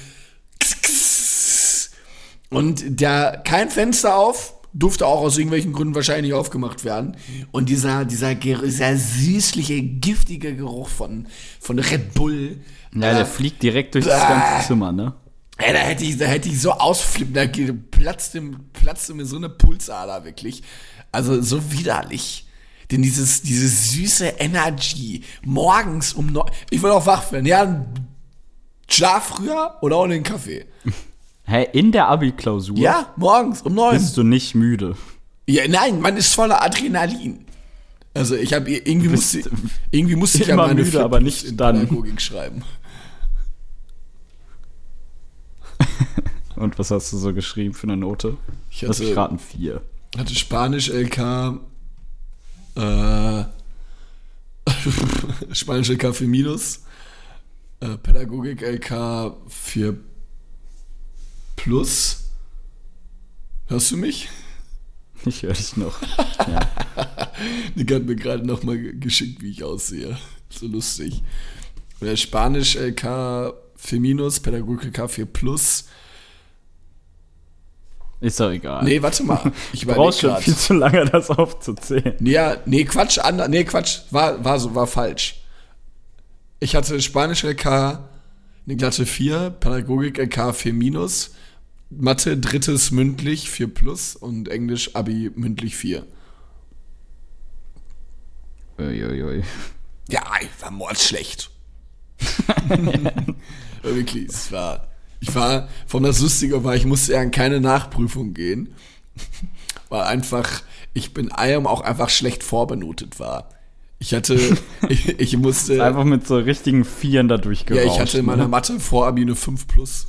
und der kein Fenster auf, durfte auch aus irgendwelchen Gründen wahrscheinlich aufgemacht werden. Und dieser, dieser, dieser süßliche, giftige Geruch von, von Red Bull. Ja, äh, der fliegt direkt durch das ganze Zimmer, ne? Ey, da hätte ich, da hätte ich so ausflippen, da platzte, platzte mir so eine Pulsader wirklich. Also so widerlich. Denn dieses, dieses süße Energy morgens um neun, ich will auch wach werden. Ja, ein Schlaf früher oder ohne den Kaffee. Hä, in der Abi-Klausur Ja, morgens um neun. bist du nicht müde. Ja, nein, man ist voller Adrenalin. Also ich habe irgendwie musste irgendwie musste ich ja meine müde, aber nicht in dann. Pädagogik schreiben. Und was hast du so geschrieben für eine Note? Ich Lass mich hatte- raten, vier. Hatte Spanisch LK äh, Spanisch LK 4 minus äh, Pädagogik LK 4 plus. Hörst du mich? Ich höre dich noch. Nick hat mir gerade noch mal ge- geschickt, wie ich aussehe. So lustig. Oder Spanisch LK 4 minus, Pädagogik LK 4 plus. Ist doch egal. Nee, warte mal. Ich du brauchst schon viel zu lange, das aufzuzählen. Ja, nee, Quatsch, ander, nee, Quatsch, war, war so, war falsch. Ich hatte Spanisch LK eine glatte 4, Pädagogik LK 4 minus, Mathe drittes mündlich 4 plus und Englisch Abi mündlich 4. Uiuiui. Ja, ich war mordsschlecht. Wirklich, es war, ich war, von das Lustige war, ich musste ja an keine Nachprüfung gehen, weil einfach, ich bin IAM auch einfach schlecht vorbenotet war. Ich hatte, ich, ich musste, Einfach mit so richtigen Vieren da ja, durchgerauscht. ich hatte in meiner ne? Mathe vor Abi eine 5 plus.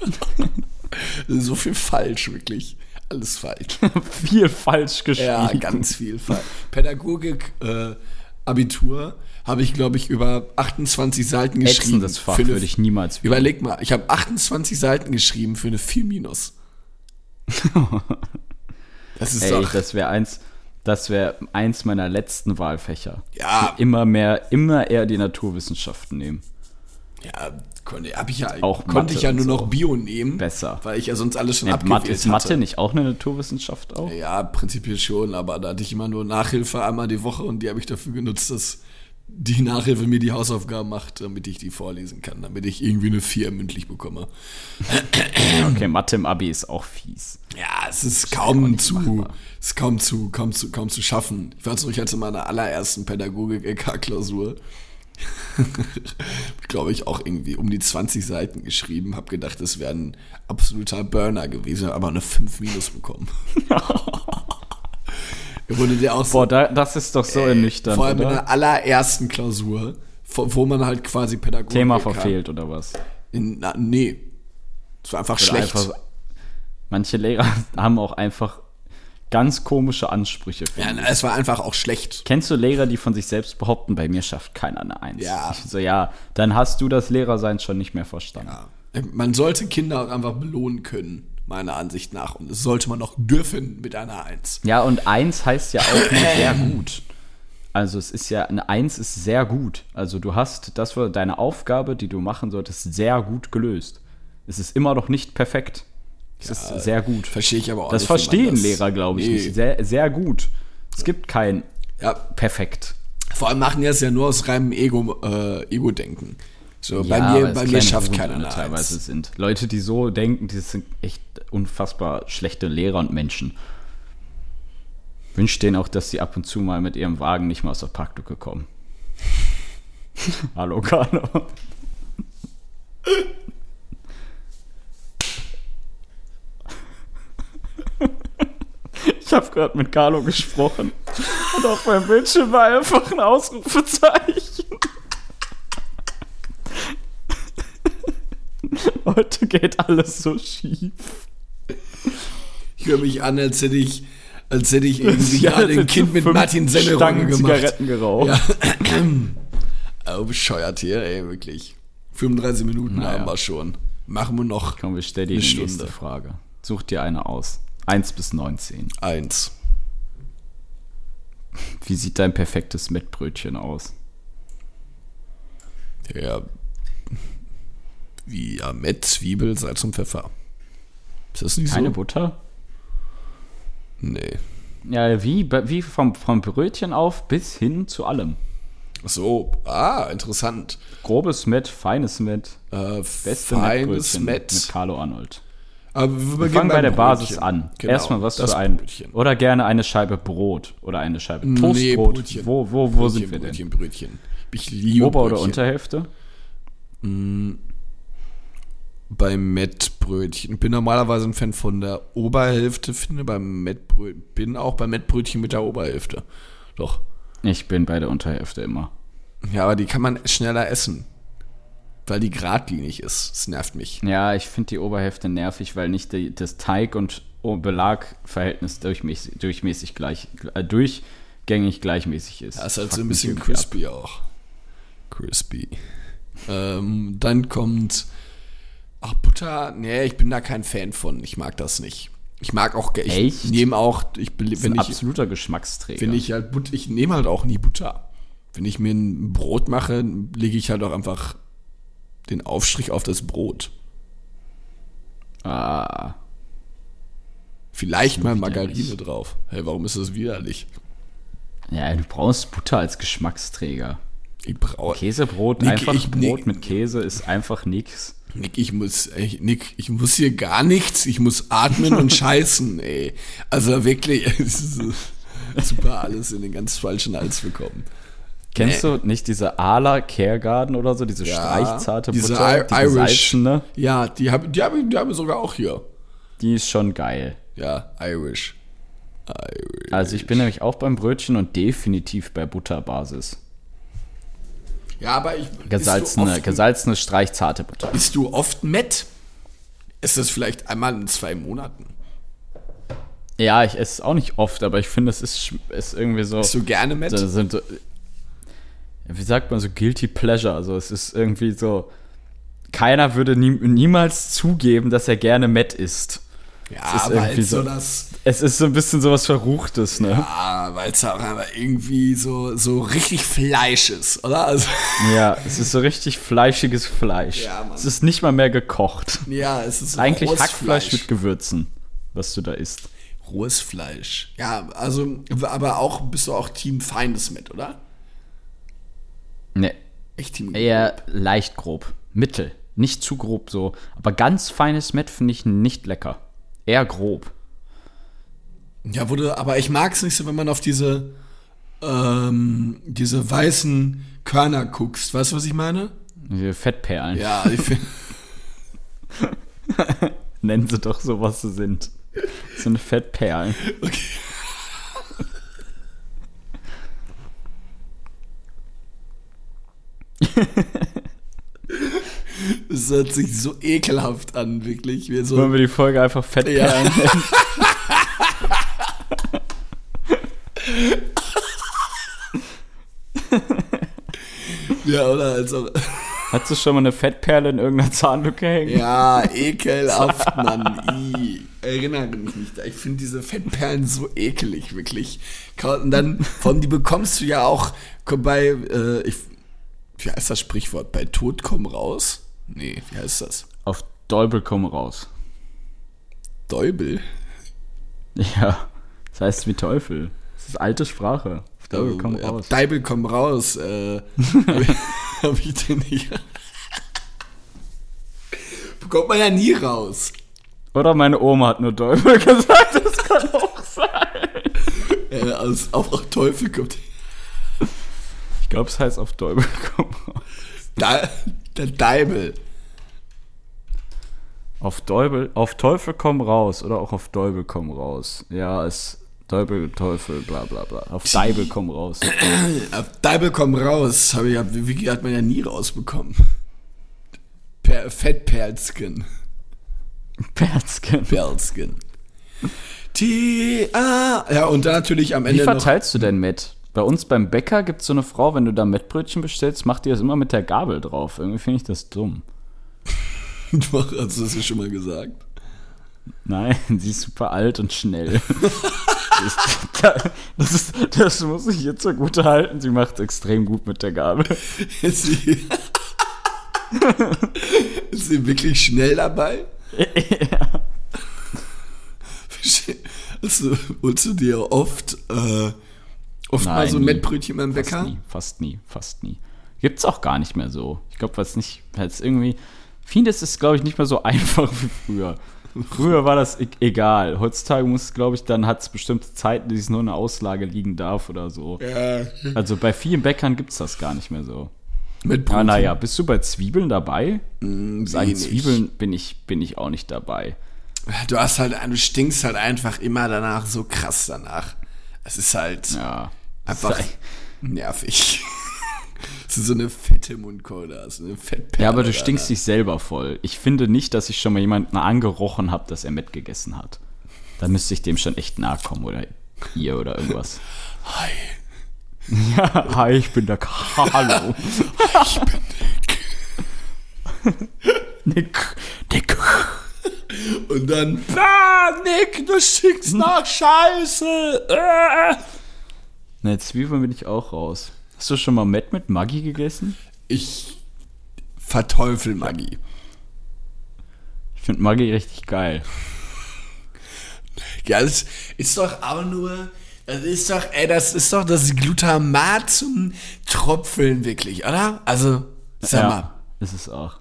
so viel falsch, wirklich. Alles falsch. viel falsch geschrieben. Ja, ganz viel falsch. Pädagogik, äh, Abitur habe ich, glaube ich, über 28 Seiten geschrieben. Ätzendes Fach eine- würde ich niemals wählen. Überleg mal, ich habe 28 Seiten geschrieben für eine 4 minus. Das ist Ey, doch. das wäre eins, das wäre eins meiner letzten Wahlfächer. Ja. Immer mehr, immer eher die Naturwissenschaften nehmen. ja, konnte, hab ich ja, Auch konnte Mathe ich ja nur so. noch Bio nehmen. Besser. Weil ich ja sonst alles schon Ja, abgewählt Mathe, ist hatte. Mathe nicht auch eine Naturwissenschaft auch? Ja, prinzipiell schon, aber da hatte ich immer nur Nachhilfe einmal die Woche und die habe ich dafür genutzt, dass die Nachhilfe mir die Hausaufgaben macht, damit ich die vorlesen kann, damit ich irgendwie eine 4 mündlich bekomme. Okay, Mathe im Abi ist auch fies. Ja, es ist kaum zu, machbar. ist kaum zu, kaum zu, kaum zu schaffen. Ich weiß noch, ich hatte in meiner allerersten Pädagogik-LK-Klausur, glaube ich, auch irgendwie um die 20 Seiten geschrieben, habe gedacht, es wäre ein absoluter Burner gewesen, aber eine 5 minus bekommen. Wurde der auch so Boah, da, das ist doch so ernüchternd, Vor allem in oder? der allerersten Klausur, wo, man halt quasi Pädagogik Thema kann. verfehlt oder was? In, na, nee. Es war einfach Oder schlecht. einfach- manche Lehrer haben auch einfach ganz komische Ansprüche. ja, es war einfach auch schlecht. Kennst du Lehrer, die von sich selbst behaupten, bei mir schafft keiner eine Eins? Ja. Ich so, ja, dann hast du das Lehrersein schon nicht mehr verstanden. Ja. Man sollte Kinder auch einfach belohnen können. Meiner Ansicht nach. Und das sollte man auch dürfen mit einer Eins. Ja, und eins heißt ja auch nur sehr gut. Also es ist ja, eine Eins ist sehr gut. Also du hast das war deine Aufgabe, die du machen solltest, sehr gut gelöst. Es ist immer noch nicht perfekt. Es ist sehr gut. Verstehe ich aber auch Das nicht. verstehen das- Lehrer, glaube ich, Nee. nicht. Sehr, sehr gut. Es gibt kein Ja, perfekt. vor allem machen die das ja nur aus reinem Ego, äh, Ego-Denken. So, bei Ja, mir, weil es bei mir schafft keiner eine teilweise Eins. sind. Leute, die so denken, die sind echt unfassbar schlechte Lehrer und Menschen. Wünsche denen auch, dass sie ab und zu mal mit ihrem Wagen nicht mal aus der Parklücke kommen. Hallo, Carlo. Ich habe gerade mit Carlo gesprochen und auf meinem Bildschirm war einfach ein Ausrufezeichen. Heute geht alles so schief. Ich höre mich an, als hätte ich, als hätte ich irgendwie Ja, ein Kind mit Martin Semmelrogge gemacht. Zigaretten geraucht. Ja. Oh, bescheuert hier, ey, wirklich. 35 Minuten Naja. haben wir schon. Machen wir noch Komm, wir stellen Eine die Stunde. nächste Frage. Such dir eine aus. 1 bis 19. eins. Wie sieht dein perfektes Mettbrötchen aus? Ja. Wie ja, mit Zwiebel, Salz und Pfeffer. Ist das nicht Keine so? Butter? Nee. Ja, wie, wie vom, vom Brötchen auf bis hin zu allem. Ach So, ah, interessant. Grobes Mett, feines Mett, Äh, beste feines Mettbrötchen Met. mit Carlo Arnold. Aber wir, Wir fangen bei der Basis Brötchen. an. Genau, Erstmal was für ein. Brötchen. Oder gerne eine Scheibe Brot. Oder eine Scheibe Nee, Toastbrot. Brötchen. wo wo, wo Brötchen, sind wir denn? Brötchen, Brötchen. Ich liebe Ober- oder. Unterhälfte? Beim Mettbrötchen. Ich bin normalerweise ein Fan von der Oberhälfte, finde beim Mettbrötchen. Bin auch beim Mettbrötchen mit der Oberhälfte. Doch. Ich bin bei der Unterhälfte immer. Ja, aber die kann man schneller essen. Weil die geradlinig ist. Das nervt mich. Ja, ich finde die Oberhälfte nervig, weil nicht die, das Teig- und Belagverhältnis durchmäßig, durchmäßig gleich, äh, durchgängig gleichmäßig ist. Das ist halt so ein bisschen irgendwie ab. crispy auch. Crispy. Ähm, dann kommt. Ach, Butter. Nee, ich bin da kein Fan von. Ich mag das nicht. Ich mag auch. Ich Echt? nehme auch. Ich, bel- Das ist ein ich, absoluter Geschmacksträger. wenn ich halt But ich nehme halt auch nie Butter. Wenn ich mir ein Brot mache, lege ich halt auch einfach den Aufstrich auf das Brot. ah, Vielleicht mal. Margarine drauf. Hey, warum ist das widerlich? ja, du brauchst Butter als Geschmacksträger. Ich brauche. Käsebrot, Nick, einfach ich- Brot Nick- mit Käse ist einfach nix. Nick, ich muss, ey, Nick, ich muss hier gar nichts. Ich muss atmen und scheißen, ey. Also wirklich, es ist so super alles in den ganz falschen Hals bekommen. Kennst du nicht diese Ala Caregarden oder so, diese Ja, streichzarte diese Butter, I- die Irish. gesalzene? Ja, die habe die hab, die hab ich sogar auch hier. Die ist schon geil. Ja, Irish. Irish. Also ich bin nämlich auch beim Brötchen und definitiv bei Butterbasis. Ja, aber ich. Gesalzene, oft, gesalzene streichzarte Butter. Bist du oft Met? Ist das vielleicht einmal in zwei Monaten? Ja, ich esse es auch nicht oft, aber ich finde, es ist, ist irgendwie so. Bist du gerne Met? so, sind so wie sagt man so guilty pleasure? Also es ist irgendwie so. Keiner würde nie, niemals zugeben, dass er gerne Met isst. Ja, es ist weil irgendwie so so- das. Es ist so ein bisschen sowas Verruchtes, ne? Ah, weil es auch aber irgendwie so, so richtig Fleisch ist, oder? Also, Ja, es ist so richtig fleischiges Fleisch. Ja, Mann. es ist nicht mal mehr gekocht. ja, es ist so Eigentlich Hackfleisch Fleisch. mit Gewürzen, was du da isst. Rohes Fleisch. Ja, also, aber auch, bist du auch Team Feindes mit, oder? Ne, Echt Team eher leicht grob. Mittel. Nicht zu grob so. Aber ganz feines Met finde ich nicht lecker. Eher grob. Ja, wurde, aber ich mag es nicht so, wenn man auf diese, ähm, diese weißen Körner guckst. Weißt du, was ich meine? Diese Fettperlen. Ja, ich find, Nennen sie doch so, was sie sind. Das sind Fettperlen. es hört sich so ekelhaft an, wirklich. Wollen so, wir die Folge einfach Fettperlen nennen? ja, oder als auch, Hattest du schon mal eine Fettperle in irgendeiner Zahnlücke hängen? Ja, ekelhaft, Mann. I. Erinnere mich nicht. Ich finde diese Fettperlen so ekelig, wirklich. Und dann, vor allem, die bekommst du ja auch bei, äh, ich, wie heißt das Sprichwort? Bei Tod komm raus? Nee, wie heißt das? Auf Däubel komm raus. Däubel? Ja, das heißt wie Teufel. Das ist alte Sprache. Auf Däubel komm Oh, ja, raus. Deibel komm raus. Äh, Habe ich, hab ich den nicht. Bekommt man ja nie raus. Oder meine Oma hat nur Däubel gesagt, das kann auch sein. Äh, aus, auf, Teufel kommt. Ich glaube, es heißt auf Däubel komm raus. Da, der Deibel. Auf Däubel, auf Teufel komm raus oder auch auf Däubel komm raus. Ja, es Däubel, Teufel, bla bla bla. Auf Deibel komm raus. Auf Deibel komm raus. Hab ich, ja- Wiki hat man ja nie rausbekommen. Per, Fettperlskin. Perzken. Perlskin. T-A. Ja, und dann natürlich am Wie Ende noch. verteilst du denn Met? Bei uns beim Bäcker gibt es so eine Frau, wenn du da Mettbrötchen bestellst, macht die das immer mit der Gabel drauf. Irgendwie finde ich das dumm. Doch, hast du das ja schon mal gesagt. Nein, sie ist super alt und schnell. das, ist, das muss ich jetzt so gut halten. Sie macht extrem gut mit der Gabel. Ist sie, ist sie wirklich schnell dabei? Hast du, holst du dir oft, äh, oft mal Nein, so ein. Mettbrötchen beim Fast Bäcker? nie, fast nie, fast nie. Gibt's auch gar nicht mehr so. Ich glaube, weil es nicht, weil es irgendwie, vieles ist, glaube ich, nicht mehr so einfach wie früher. Früher war das e egal. Heutzutage muss es, glaube ich, dann hat es bestimmte Zeiten, die es nur in der Auslage liegen darf oder so. Ja, Also bei vielen Bäckern gibt's das gar nicht mehr so. Mettbrötchen. Ah, naja, bist du bei Zwiebeln dabei? Mm, Sagen wenig. Zwiebeln bin ich, bin ich auch nicht dabei. Du hast halt, du stinkst halt einfach immer danach so krass danach. Es ist halt Ja. einfach Sei- nervig. Es ist so eine fette Mundkohle, so eine Fettperle. Ja, aber du stinkst dich selber voll. Ich finde nicht, dass ich schon mal jemanden angerochen habe, dass er mitgegessen hat. Da müsste ich dem schon echt nahe kommen oder ihr oder irgendwas. Hi, Ja, hi, ich bin der Carlo. ich bin Nick. Nick. Und dann, ah, Nick, du stinkst nach Scheiße. Äh. Ne, Zwiebeln bin ich auch raus. Hast du schon mal Met mit Maggi gegessen? Ich verteufel Maggi. Ich finde Maggi richtig geil. Ja, das ist doch auch nur, das ist doch, ey, das ist doch das Glutamat zum Tropfeln wirklich, oder? Also, sag mal, Ja, ist es auch.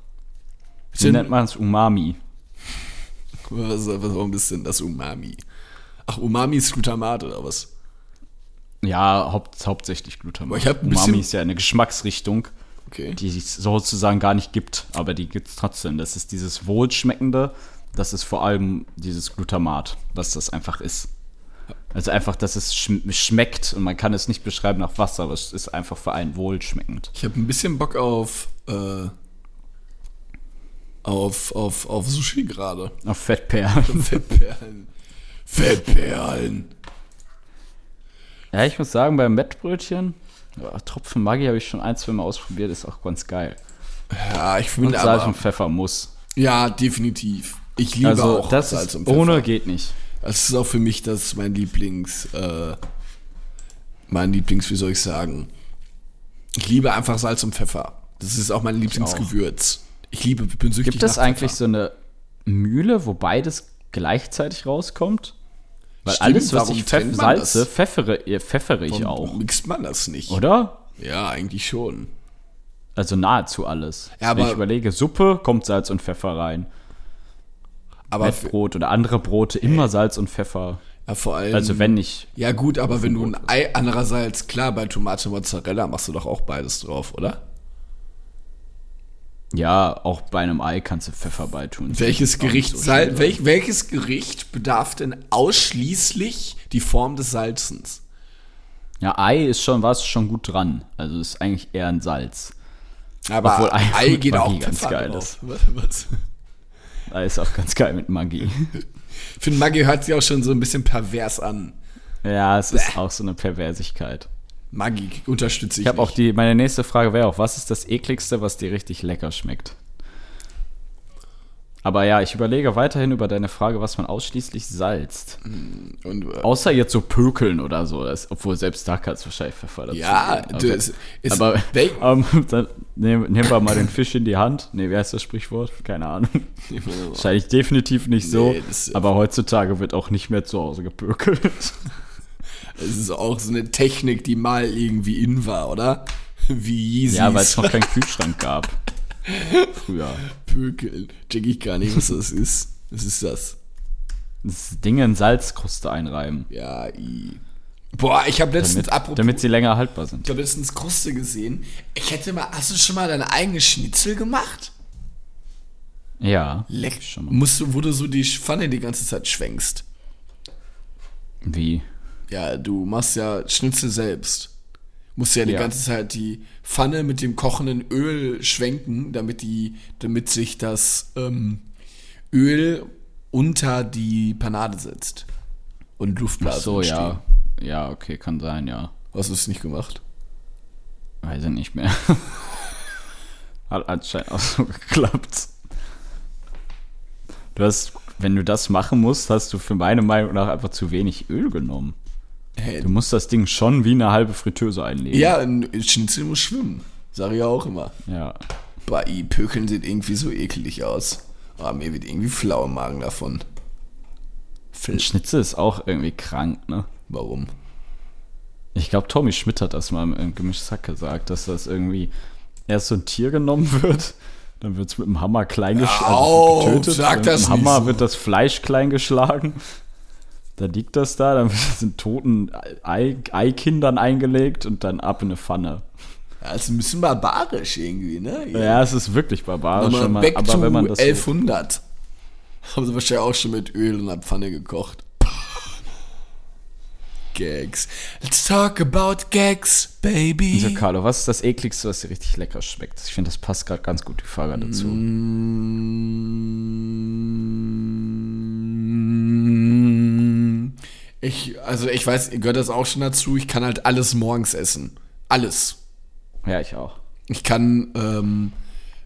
Wie nennt man es Umami? Was, was, warum ist denn das Umami? Ach, Umami ist Glutamat oder was? Ja, haupt, hauptsächlich Glutamat. Umami ist ja eine Geschmacksrichtung, Okay. die es sozusagen gar nicht gibt, aber die gibt es trotzdem. Das ist dieses Wohlschmeckende, das ist vor allem dieses Glutamat, was das einfach ist. Also einfach, dass es schm schmeckt und man kann es nicht beschreiben nach Wasser, aber es ist einfach für einen wohlschmeckend. Ich habe ein bisschen Bock auf, äh, auf, auf, auf Sushi gerade. Auf Fettperlen. Fettperlen. Fettperlen. Ja, ich muss sagen, beim Mettbrötchen, Tropfen Maggi habe ich schon ein, zwei Mal ausprobiert, ist auch ganz geil. Ja, ich Und finde Salz aber, und Pfeffer muss. ja, definitiv. Ich liebe Also auch das Salz ist, und Pfeffer. ohne geht nicht. Das ist auch für mich das mein Lieblings, äh, mein Lieblings, wie soll ich sagen? Ich liebe einfach Salz und Pfeffer. Das ist auch mein Lieblingsgewürz. Ich liebe, ich bin süchtig Gibt es eigentlich so eine Mühle, wo beides gleichzeitig rauskommt? Weil Stimmt, alles, was ich pfeff das? salze, pfeffere, äh, pfeffere ich Warum auch. mixt man das nicht? Oder? Ja, eigentlich schon. Also nahezu alles. Ja, aber- Wenn ich überlege, Suppe, kommt Salz und Pfeffer rein. Aber Mettbrot oder andere Brote, immer Salz und Pfeffer. ja, vor allem. Also wenn nicht. Ja, gut, aber wenn du ein Ei, andererseits, klar, bei Tomate Mozzarella machst du doch auch beides drauf, oder? Ja, auch bei einem Ei kannst du Pfeffer beitun. Welches Auch Gericht, so Sal schlimm. welch, welches Gericht bedarf denn ausschließlich die Form des Salzens? Ja, Ei ist schon was schon gut dran. Also ist eigentlich eher ein Salz. Aber Obwohl Ei Ei, geht auch Maggi ganz geil ist. Was? Ei ist auch ganz geil mit Maggi. Ich finde, Maggi hört sich auch schon so ein bisschen pervers an. ja, es ist auch so eine Perversigkeit. Maggi unterstütze ich. Ich habe auch die, meine nächste Frage wäre auch, was ist das ekligste, was dir richtig lecker schmeckt? Aber ja, ich überlege weiterhin über deine Frage, was man ausschließlich salzt. Und, äh, Außer jetzt so Pökeln oder so, das, obwohl selbst da kannst du wahrscheinlich Pfeffer dazu. ja, geben. du, es, es, aber ähm, dann nehmen, nehmen wir mal den Fisch in die Hand. Nee, wie heißt das Sprichwort? Keine Ahnung. Wahrscheinlich definitiv nicht so. Nee, das- aber heutzutage wird auch nicht mehr zu Hause gepökelt. Es ist auch so eine Technik, die mal irgendwie in war, oder? Wie Yeezys. ja, weil es noch keinen Kühlschrank gab. Früher. Pökeln. Check ich gar nicht, was das ist. Was ist das? Das Dinge in Salzkruste einreiben. Ja, i. Boah, ich habe letztens, Damit, apropos, damit sie länger haltbar ich sind. habe letztens Kruste gesehen. Ich hätte mal, hast du schon mal deine eigene Schnitzel gemacht? Ja. Leck. Schon mal. Musst du, wo du so die Pfanne die ganze Zeit schwenkst. Wie? Ja, du machst ja Schnitzel selbst. Musst ja die Ja. ganze Zeit die Pfanne mit dem kochenden Öl schwenken, damit die, damit sich das ähm, Öl unter die Panade setzt. Und Ach Luftblasen so, entstehen. ja. Ja, okay, kann sein, ja. Hast du es nicht gemacht? Weiß ich nicht mehr. Hat anscheinend auch so geklappt. Du hast, wenn du das machen musst, hast du für meine Meinung nach einfach zu wenig Öl genommen. Hey, Du musst das Ding schon wie eine halbe Fritteuse einlegen. ja, ein Schnitzel muss schwimmen. Sag ich ja auch immer. Ja. Bei i Pökeln sieht irgendwie so eklig aus. Aber mir wird irgendwie flau im Magen davon. Ein Schnitzel ist auch irgendwie krank, ne? Warum? Ich glaube, Tommy Schmidt hat das mal im gemischtes Hack gesagt, dass das irgendwie erst so ein Tier genommen wird, dann wird es mit dem Hammer klein geschlagen. Au, getötet, sag das mit dem Hammer so. wird das Fleisch klein geschlagen. Dann liegt das da, dann wird es in toten Ei, Eikindern eingelegt und dann ab in eine Pfanne. Ja, ist ein bisschen barbarisch irgendwie, ne? Ja, es ist wirklich barbarisch, wenn man, back aber wenn man das so, 1100. Haben sie wahrscheinlich auch schon mit Öl in der Pfanne gekocht. Gags. Let's talk about Gags, baby. so, Carlo, was ist das ekligste, was dir richtig lecker schmeckt? Ich finde, das passt gerade ganz gut, die Frage dazu. Mm, Ich, also ich weiß, ihr gehört das auch schon dazu. Ich kann halt alles morgens essen. Alles. Ja, ich auch. Ich kann ähm,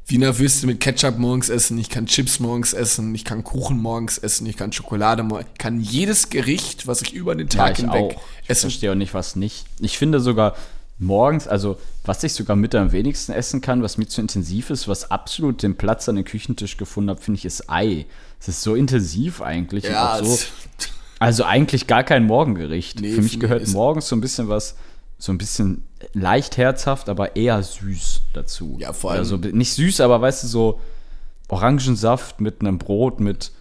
Wiener Würste mit Ketchup morgens essen, ich kann Chips morgens essen, ich kann Kuchen morgens essen, ich kann Schokolade morgens, ich kann jedes Gericht, was ich über den Ja, Tag ich hinweg auch. Ich essen. verstehe auch nicht, was nicht. Ich finde sogar morgens, also was ich sogar mit am wenigsten essen kann, was mir zu intensiv ist, was absolut den Platz an den Küchentisch gefunden hat, finde ich, ist Ei. Es ist so intensiv eigentlich. und Ja, auch so, also eigentlich gar kein Morgengericht. Nee, Für mich gehört morgens so ein bisschen was, so ein bisschen leicht herzhaft, aber eher süß dazu. Ja, vor allem- so, nicht süß, aber weißt du, so Orangensaft mit einem Brot mit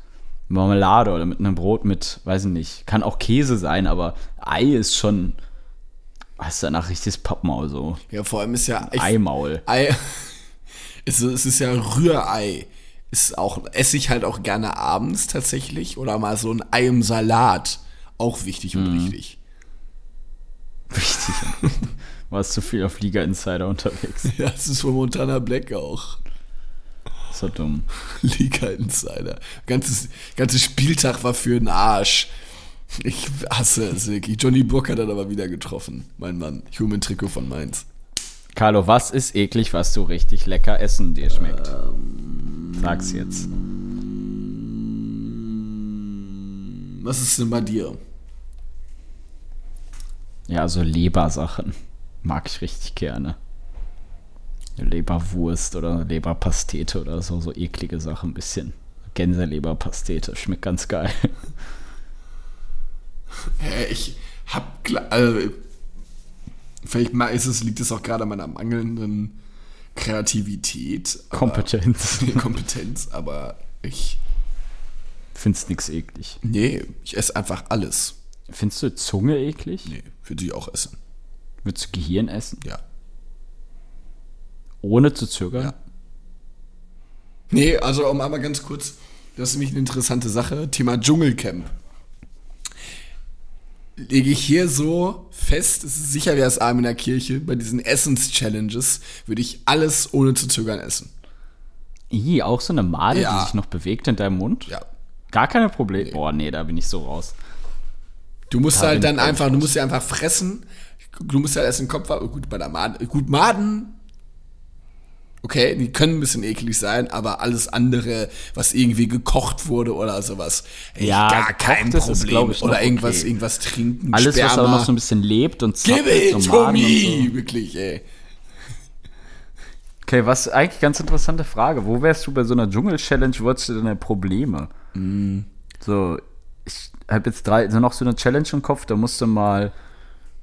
Marmelade oder mit einem Brot mit, weiß ich nicht, kann auch Käse sein, aber Ei ist schon, hast danach richtiges Pappmaul so. ja, vor allem ist ja ich, Eimaul. Ei, es, es ist ja Rührei. Ist auch, esse ich halt auch gerne abends tatsächlich. Oder mal so ein Ei im Salat. Auch wichtig Mhm. und richtig. Wichtig. Warst zu viel auf Liga Insider unterwegs. Ja, das ist von Montana Black auch. So dumm. Liga Insider. Ganzes, ganzes Spieltag war für den Arsch. Ich hasse es wirklich. Johnny Burke hat aber wieder getroffen. Mein Mann. Ein Trikot von Mainz. Carlo, was ist eklig, was du richtig lecker essen dir schmeckt? Sag's jetzt. Was ist denn bei dir? Ja, so Lebersachen. Mag ich richtig gerne. Leberwurst oder Leberpastete oder so, so eklige Sachen ein bisschen. Gänseleberpastete, schmeckt ganz geil. Hä, ich hab klar, also, vielleicht mal ist es, liegt es auch gerade an meiner mangelnden Kreativität. aber- Kompetenz. Kompetenz, aber ich, Findest nix eklig. nee, ich esse einfach alles. Findest du Zunge eklig? Nee, würde ich auch essen. Würdest du Gehirn essen? Ja. Ohne zu zögern? Ja. Nee, also um einmal ganz kurz, das ist nämlich eine interessante Sache, Thema Dschungelcamp. Lege ich hier so fest, es ist sicher wie das Arm in der Kirche, bei diesen Essens-Challenges würde ich alles ohne zu zögern essen. Ih, auch so eine Made, Ja. die sich noch bewegt in deinem Mund? Ja. Gar keine Probleme. Boah, nee, da bin ich so raus. Du musst Da halt dann einfach, raus. du musst sie einfach fressen du musst ja erst den Kopf. Gut, bei der Maden, gut, Maden, okay, die können ein bisschen eklig sein, aber alles andere, was irgendwie gekocht wurde oder sowas, Ja, gar kein ist, Problem. ich, oder irgendwas, okay. irgendwas trinken, Alles, was aber Sperma. noch so ein bisschen lebt und Give zappelt, it so to me! so. Wirklich, ey. Okay, was eigentlich ganz interessante Frage. Wo wärst du bei so einer Dschungel-Challenge, wo hättest du denn Probleme? Mm. So, ich habe jetzt drei, so noch so eine Challenge im Kopf, da musst du mal,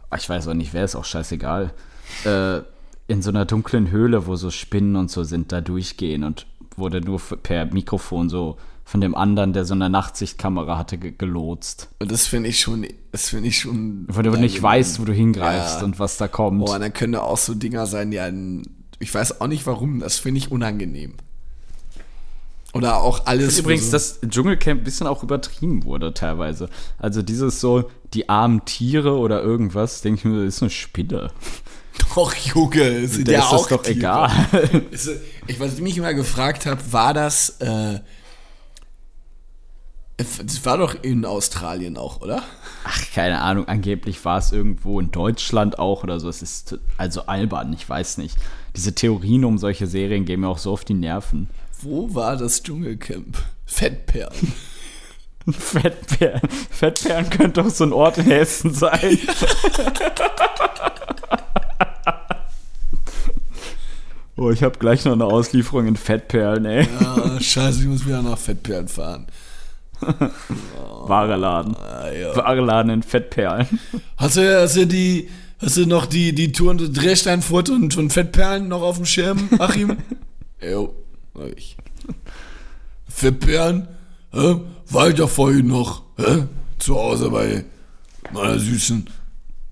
ah, ich weiß auch nicht, wer ist auch scheißegal, äh, in so einer dunklen Höhle, wo so Spinnen und so sind, da durchgehen und wurde nur per Mikrofon so von dem anderen, der so eine Nachtsichtkamera hatte, ge gelotst. Und das finde ich schon, das finde ich schon. Wo du nicht weißt, wo du hingreifst Ja. und was da kommt. Und dann können da auch so Dinger sein, die einen, ich weiß auch nicht warum, das finde ich unangenehm. Oder auch alles. Übrigens, so, das Dschungelcamp ein bisschen auch übertrieben wurde teilweise. Also dieses so, die armen Tiere oder irgendwas, denke ich mir, das ist eine Spinne. Doch, Junge, sind Der ja ist das auch doch Tiere. egal. Ich, was ich mich immer gefragt habe, war das, äh, das war doch in Australien auch, oder? Ach, keine Ahnung, angeblich war es irgendwo in Deutschland auch oder so. Es ist also albern, ich weiß nicht. Diese Theorien um solche Serien gehen mir auch so auf die Nerven. Wo war das Dschungelcamp? Fettperlen. Fettperlen, Fettperlen könnte doch so ein Ort in Hessen sein. oh, ich habe gleich noch eine Auslieferung in Fettperlen, ey. Ah, scheiße, ich muss wieder nach Fettperlen fahren. Wahre Laden. Ah, ja. Wahre Laden in Fettperlen. Hast du, hast du die, hast du noch die, die Touren Drehsteinfurt und, und Fettperlen noch auf dem Schirm, Achim? jo, hab ich. Fettperlen? Hä? War ich doch vorhin noch, hä? Zu Hause bei meiner Süßen.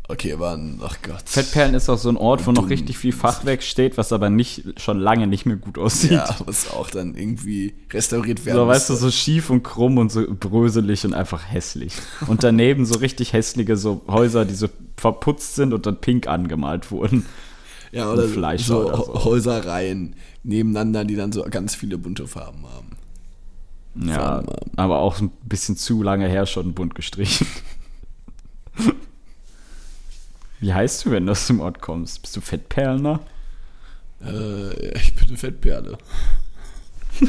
Okay, waren, ach Gott. Fettperlen ist auch so ein Ort, wo noch Dumm. richtig viel Fachwerk steht, was aber nicht schon lange nicht mehr gut aussieht. Ja, was auch dann irgendwie restauriert werden So, weißt du, so schief und krumm und so bröselig und einfach hässlich. Und daneben so richtig hässliche so Häuser, die so verputzt sind und dann pink angemalt wurden. ja, oder so, oder so. Häuserreihen nebeneinander, die dann so ganz viele bunte Farben haben. Ja, Von, ähm, aber auch ein bisschen zu lange her schon bunt gestrichen. Wie heißt du, wenn du aus dem Ort kommst? Bist du Fettperlner? Äh, ich bin eine Fettperle.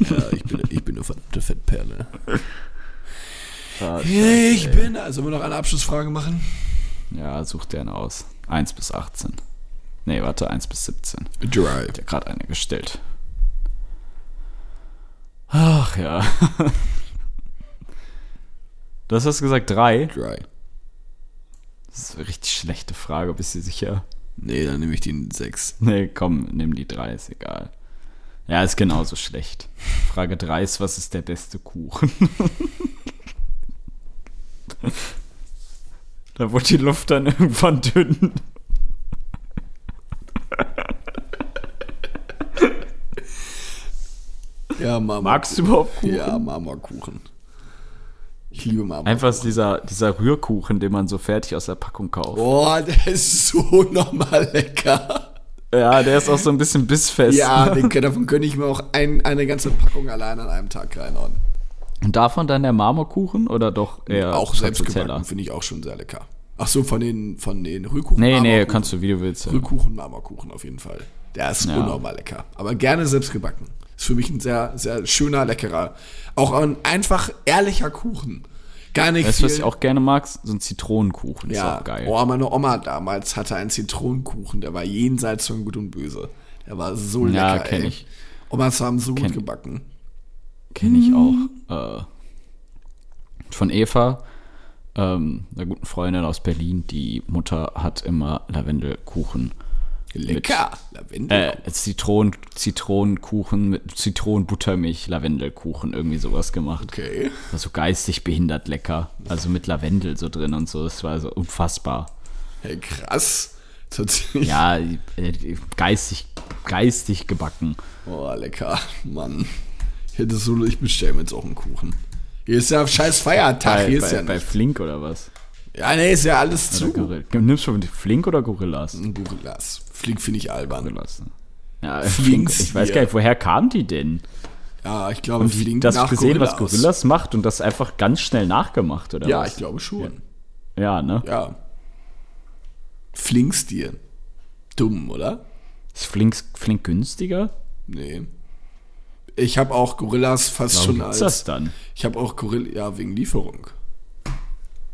ja, ich bin, ich bin eine verdammte Fettperle. Ah, Ich bin. Also, wir noch eine Abschlussfrage machen? Ja, such dir einen aus. 1 bis 18. Nee, warte, 1 bis 17. Dry. Hat ja gerade eine gestellt. Ach ja. Du hast gesagt, drei? Dry. Das ist eine richtig schlechte Frage, bist du sicher? Nee, dann nehme ich den 6. Nee, komm, nimm die drei, ist egal. Ja, ist genauso schlecht. Frage 3 ist, was ist der beste Kuchen? da wurde die Luft dann irgendwann dünn. Ja, Mama. Magst du überhaupt Kuchen? Ja, Marmorkuchen. Ich liebe Marmorkuchen. Einfach dieser, dieser Rührkuchen, den man so fertig aus der Packung kauft. Boah, der ist so nochmal lecker. Ja, der ist auch so ein bisschen bissfest. Ja, den, davon könnte ich mir auch ein, eine ganze Packung allein an einem Tag reinhauen. Und davon dann der Marmorkuchen oder doch eher auch selbst Stracciatella? gebacken, finde ich auch schon sehr lecker. Ach so, von den, von den Rührkuchen. Nee, nee, kannst du, wie du willst. Rührkuchen, Marmorkuchen auf jeden Fall. Der ist Ja. unnormal lecker. Aber gerne selbst gebacken. Ist für mich ein sehr, sehr schöner, leckerer. Auch ein einfach ehrlicher Kuchen. Gar nicht Weißt du, was ich auch gerne mag? So ein Zitronenkuchen. ja, Ist auch geil. Oh, meine Oma damals hatte einen Zitronenkuchen, der war jenseits von Gut und Böse. Der war so Ja, lecker, kenn ey. ich. Omas haben so Kenn- gut gebacken. Kenne ich auch. Äh, von Eva, ähm, einer guten Freundin aus Berlin. Die Mutter hat immer Lavendelkuchen. Lecker. Lavendel. Äh, Zitronen, Zitronenkuchen mit Zitronenbuttermilch, Lavendelkuchen, irgendwie sowas gemacht. okay. War so geistig behindert lecker. Also mit Lavendel so drin und so. Das war so unfassbar. Hey, krass. Tatsächlich. Ja, äh, geistig, geistig gebacken. Oh, lecker. Mann. Ich hätte so, ich bestelle mir jetzt auch einen Kuchen. Hier ist ja scheiß Feiertag. Bei, Hier ist bei, ja bei. Flink oder was? Ja, nee, ist ja alles Oder zu. Gorilla. Nimmst du Flink oder Gorillas? Gorillas. Flieg finde ich albern. Gorillas. Ne? Ja, Flinks Flink, ich weiß gar nicht, woher kam die denn? Ja, ich glaube, die, Flink das nach gesehen, was Gorillas. Gorillas macht und das einfach ganz schnell nachgemacht, oder Ja, was? ich glaube schon. Ja, ne? Ja. Flinkstier. Dumm, oder? Ist flink, flink günstiger? Nee. Ich habe auch Gorillas fast Warum schon als. das dann? Ich habe auch Gorillas, ja, wegen Lieferung.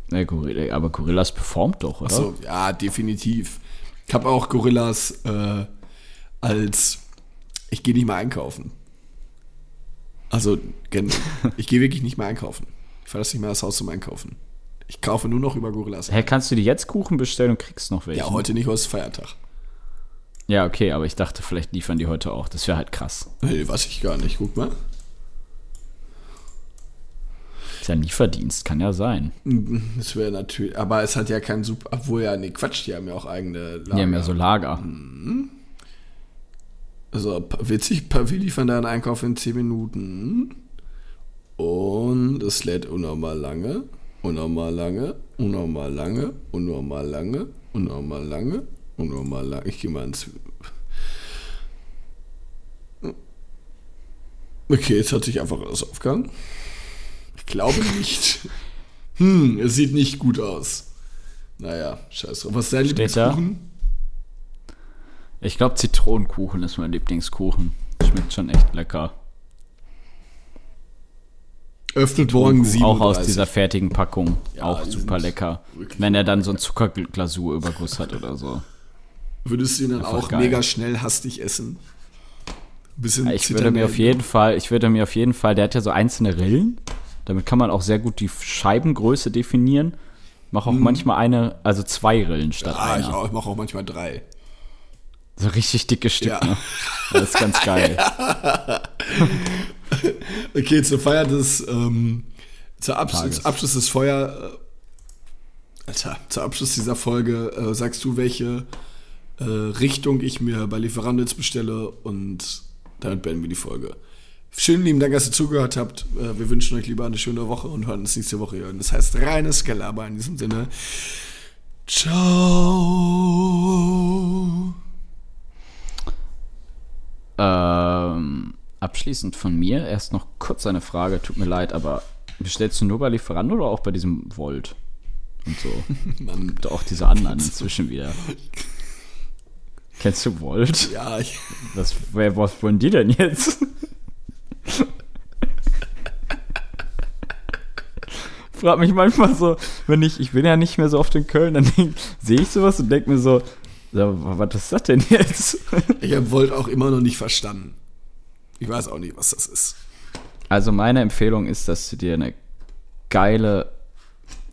Nee, Gorilla, aber Gorillas performt doch, oder? Achso, ja, definitiv. Ich habe auch Gorillas äh, als. Ich gehe nicht mehr einkaufen. Also, ich gehe wirklich nicht mehr einkaufen. Ich verlasse nicht mehr das Haus zum Einkaufen. Ich kaufe nur noch über Gorillas. Hä, kannst du dir jetzt Kuchen bestellen und kriegst noch welche? Ja, heute nicht, heute ist Feiertag. Ja, okay, aber ich dachte, vielleicht liefern die heute auch. Das wäre halt krass. Nee, weiß ich gar nicht. Guck mal. Ist ja Lieferdienst, kann ja sein. Das wäre natürlich. Aber es hat ja keinen Super. Obwohl ja, nee, Quatsch, die haben ja auch eigene Lager. Die haben ja so Lager. Also pa- witzig, wir liefern da einen Einkauf in 10 Minuten. Und es lädt unnormal lange, unnormal lange, unnormal lange, unnormal lange, unnormal lange, unnormal lange. Ich gehe mal ins. Okay, jetzt hat sich einfach alles aufgehangen. Ich glaube nicht. Hm, es sieht nicht gut aus. Naja, scheiß drauf. Was ist dein Steht da? Lieblingskuchen? Ich glaube, Zitronenkuchen ist mein Lieblingskuchen. Schmeckt schon echt lecker. Öffnet morgen 37. Auch aus dieser fertigen Packung. Ja, auch super lecker. Wenn er dann so einen Zuckerglasurüberguss hat oder so. Würdest du ihn dann Einfach auch geil. mega schnell hastig essen? Ein bisschen Ich würde mir auf jeden Fall, ich würde mir auf jeden Fall, der hat ja so einzelne Rillen. Damit kann man auch sehr gut die Scheibengröße definieren. Mach auch manchmal eine, also zwei Rillen statt Ah, ich, einer. auch, ich mache auch manchmal drei. So richtig dicke Stück, Ja. ne? Das ist ganz geil. Okay, zur Feier des, ähm, zur Abs Tages. zum Abschluss des Feuer, äh, Alter, zur Abschluss dieser Folge äh, sagst du, welche äh, Richtung ich mir bei Lieferando jetzt bestelle und damit beenden wir die Folge. Schönen lieben Dank, dass ihr zugehört habt. Äh, wir wünschen euch lieber eine schöne Woche und hören uns nächste Woche. hören. Das heißt reines Gelaber in diesem Sinne. Ciao. Ähm, abschließend von mir erst noch kurz eine Frage. Tut mir leid, aber bestellst du nur bei Lieferando oder auch bei diesem Volt? Und so. Mann. Gibt auch diese anderen inzwischen wieder. Kennst du Volt? Ja, ich, Was, wer, was wollen die denn jetzt? Frag mich manchmal so, wenn ich, ich bin ja nicht mehr so oft in Köln, dann sehe ich sowas und denke mir so, so, was ist das denn jetzt? ich habe Volt auch immer noch nicht verstanden. Ich weiß auch nicht, was das ist. Also meine Empfehlung ist, dass du dir eine geile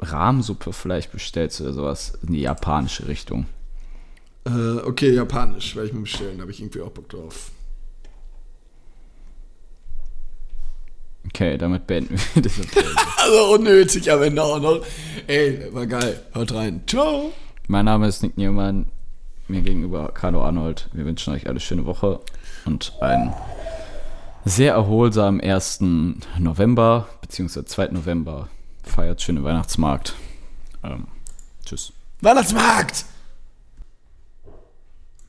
Rahmsuppe vielleicht bestellst oder sowas in die japanische Richtung. Äh, okay, japanisch werde ich mir bestellen. Da habe ich irgendwie auch Bock drauf. Okay, damit beenden wir diese Folge. Also unnötig am Ende auch noch. Ey, war geil. Hört rein. Ciao. Mein Name ist Nick Newman, mir gegenüber Carlo Arnold. Wir wünschen euch eine schöne Woche und einen sehr erholsamen 1. November, beziehungsweise 2. November. Feiert schöne Weihnachtsmarkt. Ähm, tschüss. Weihnachtsmarkt!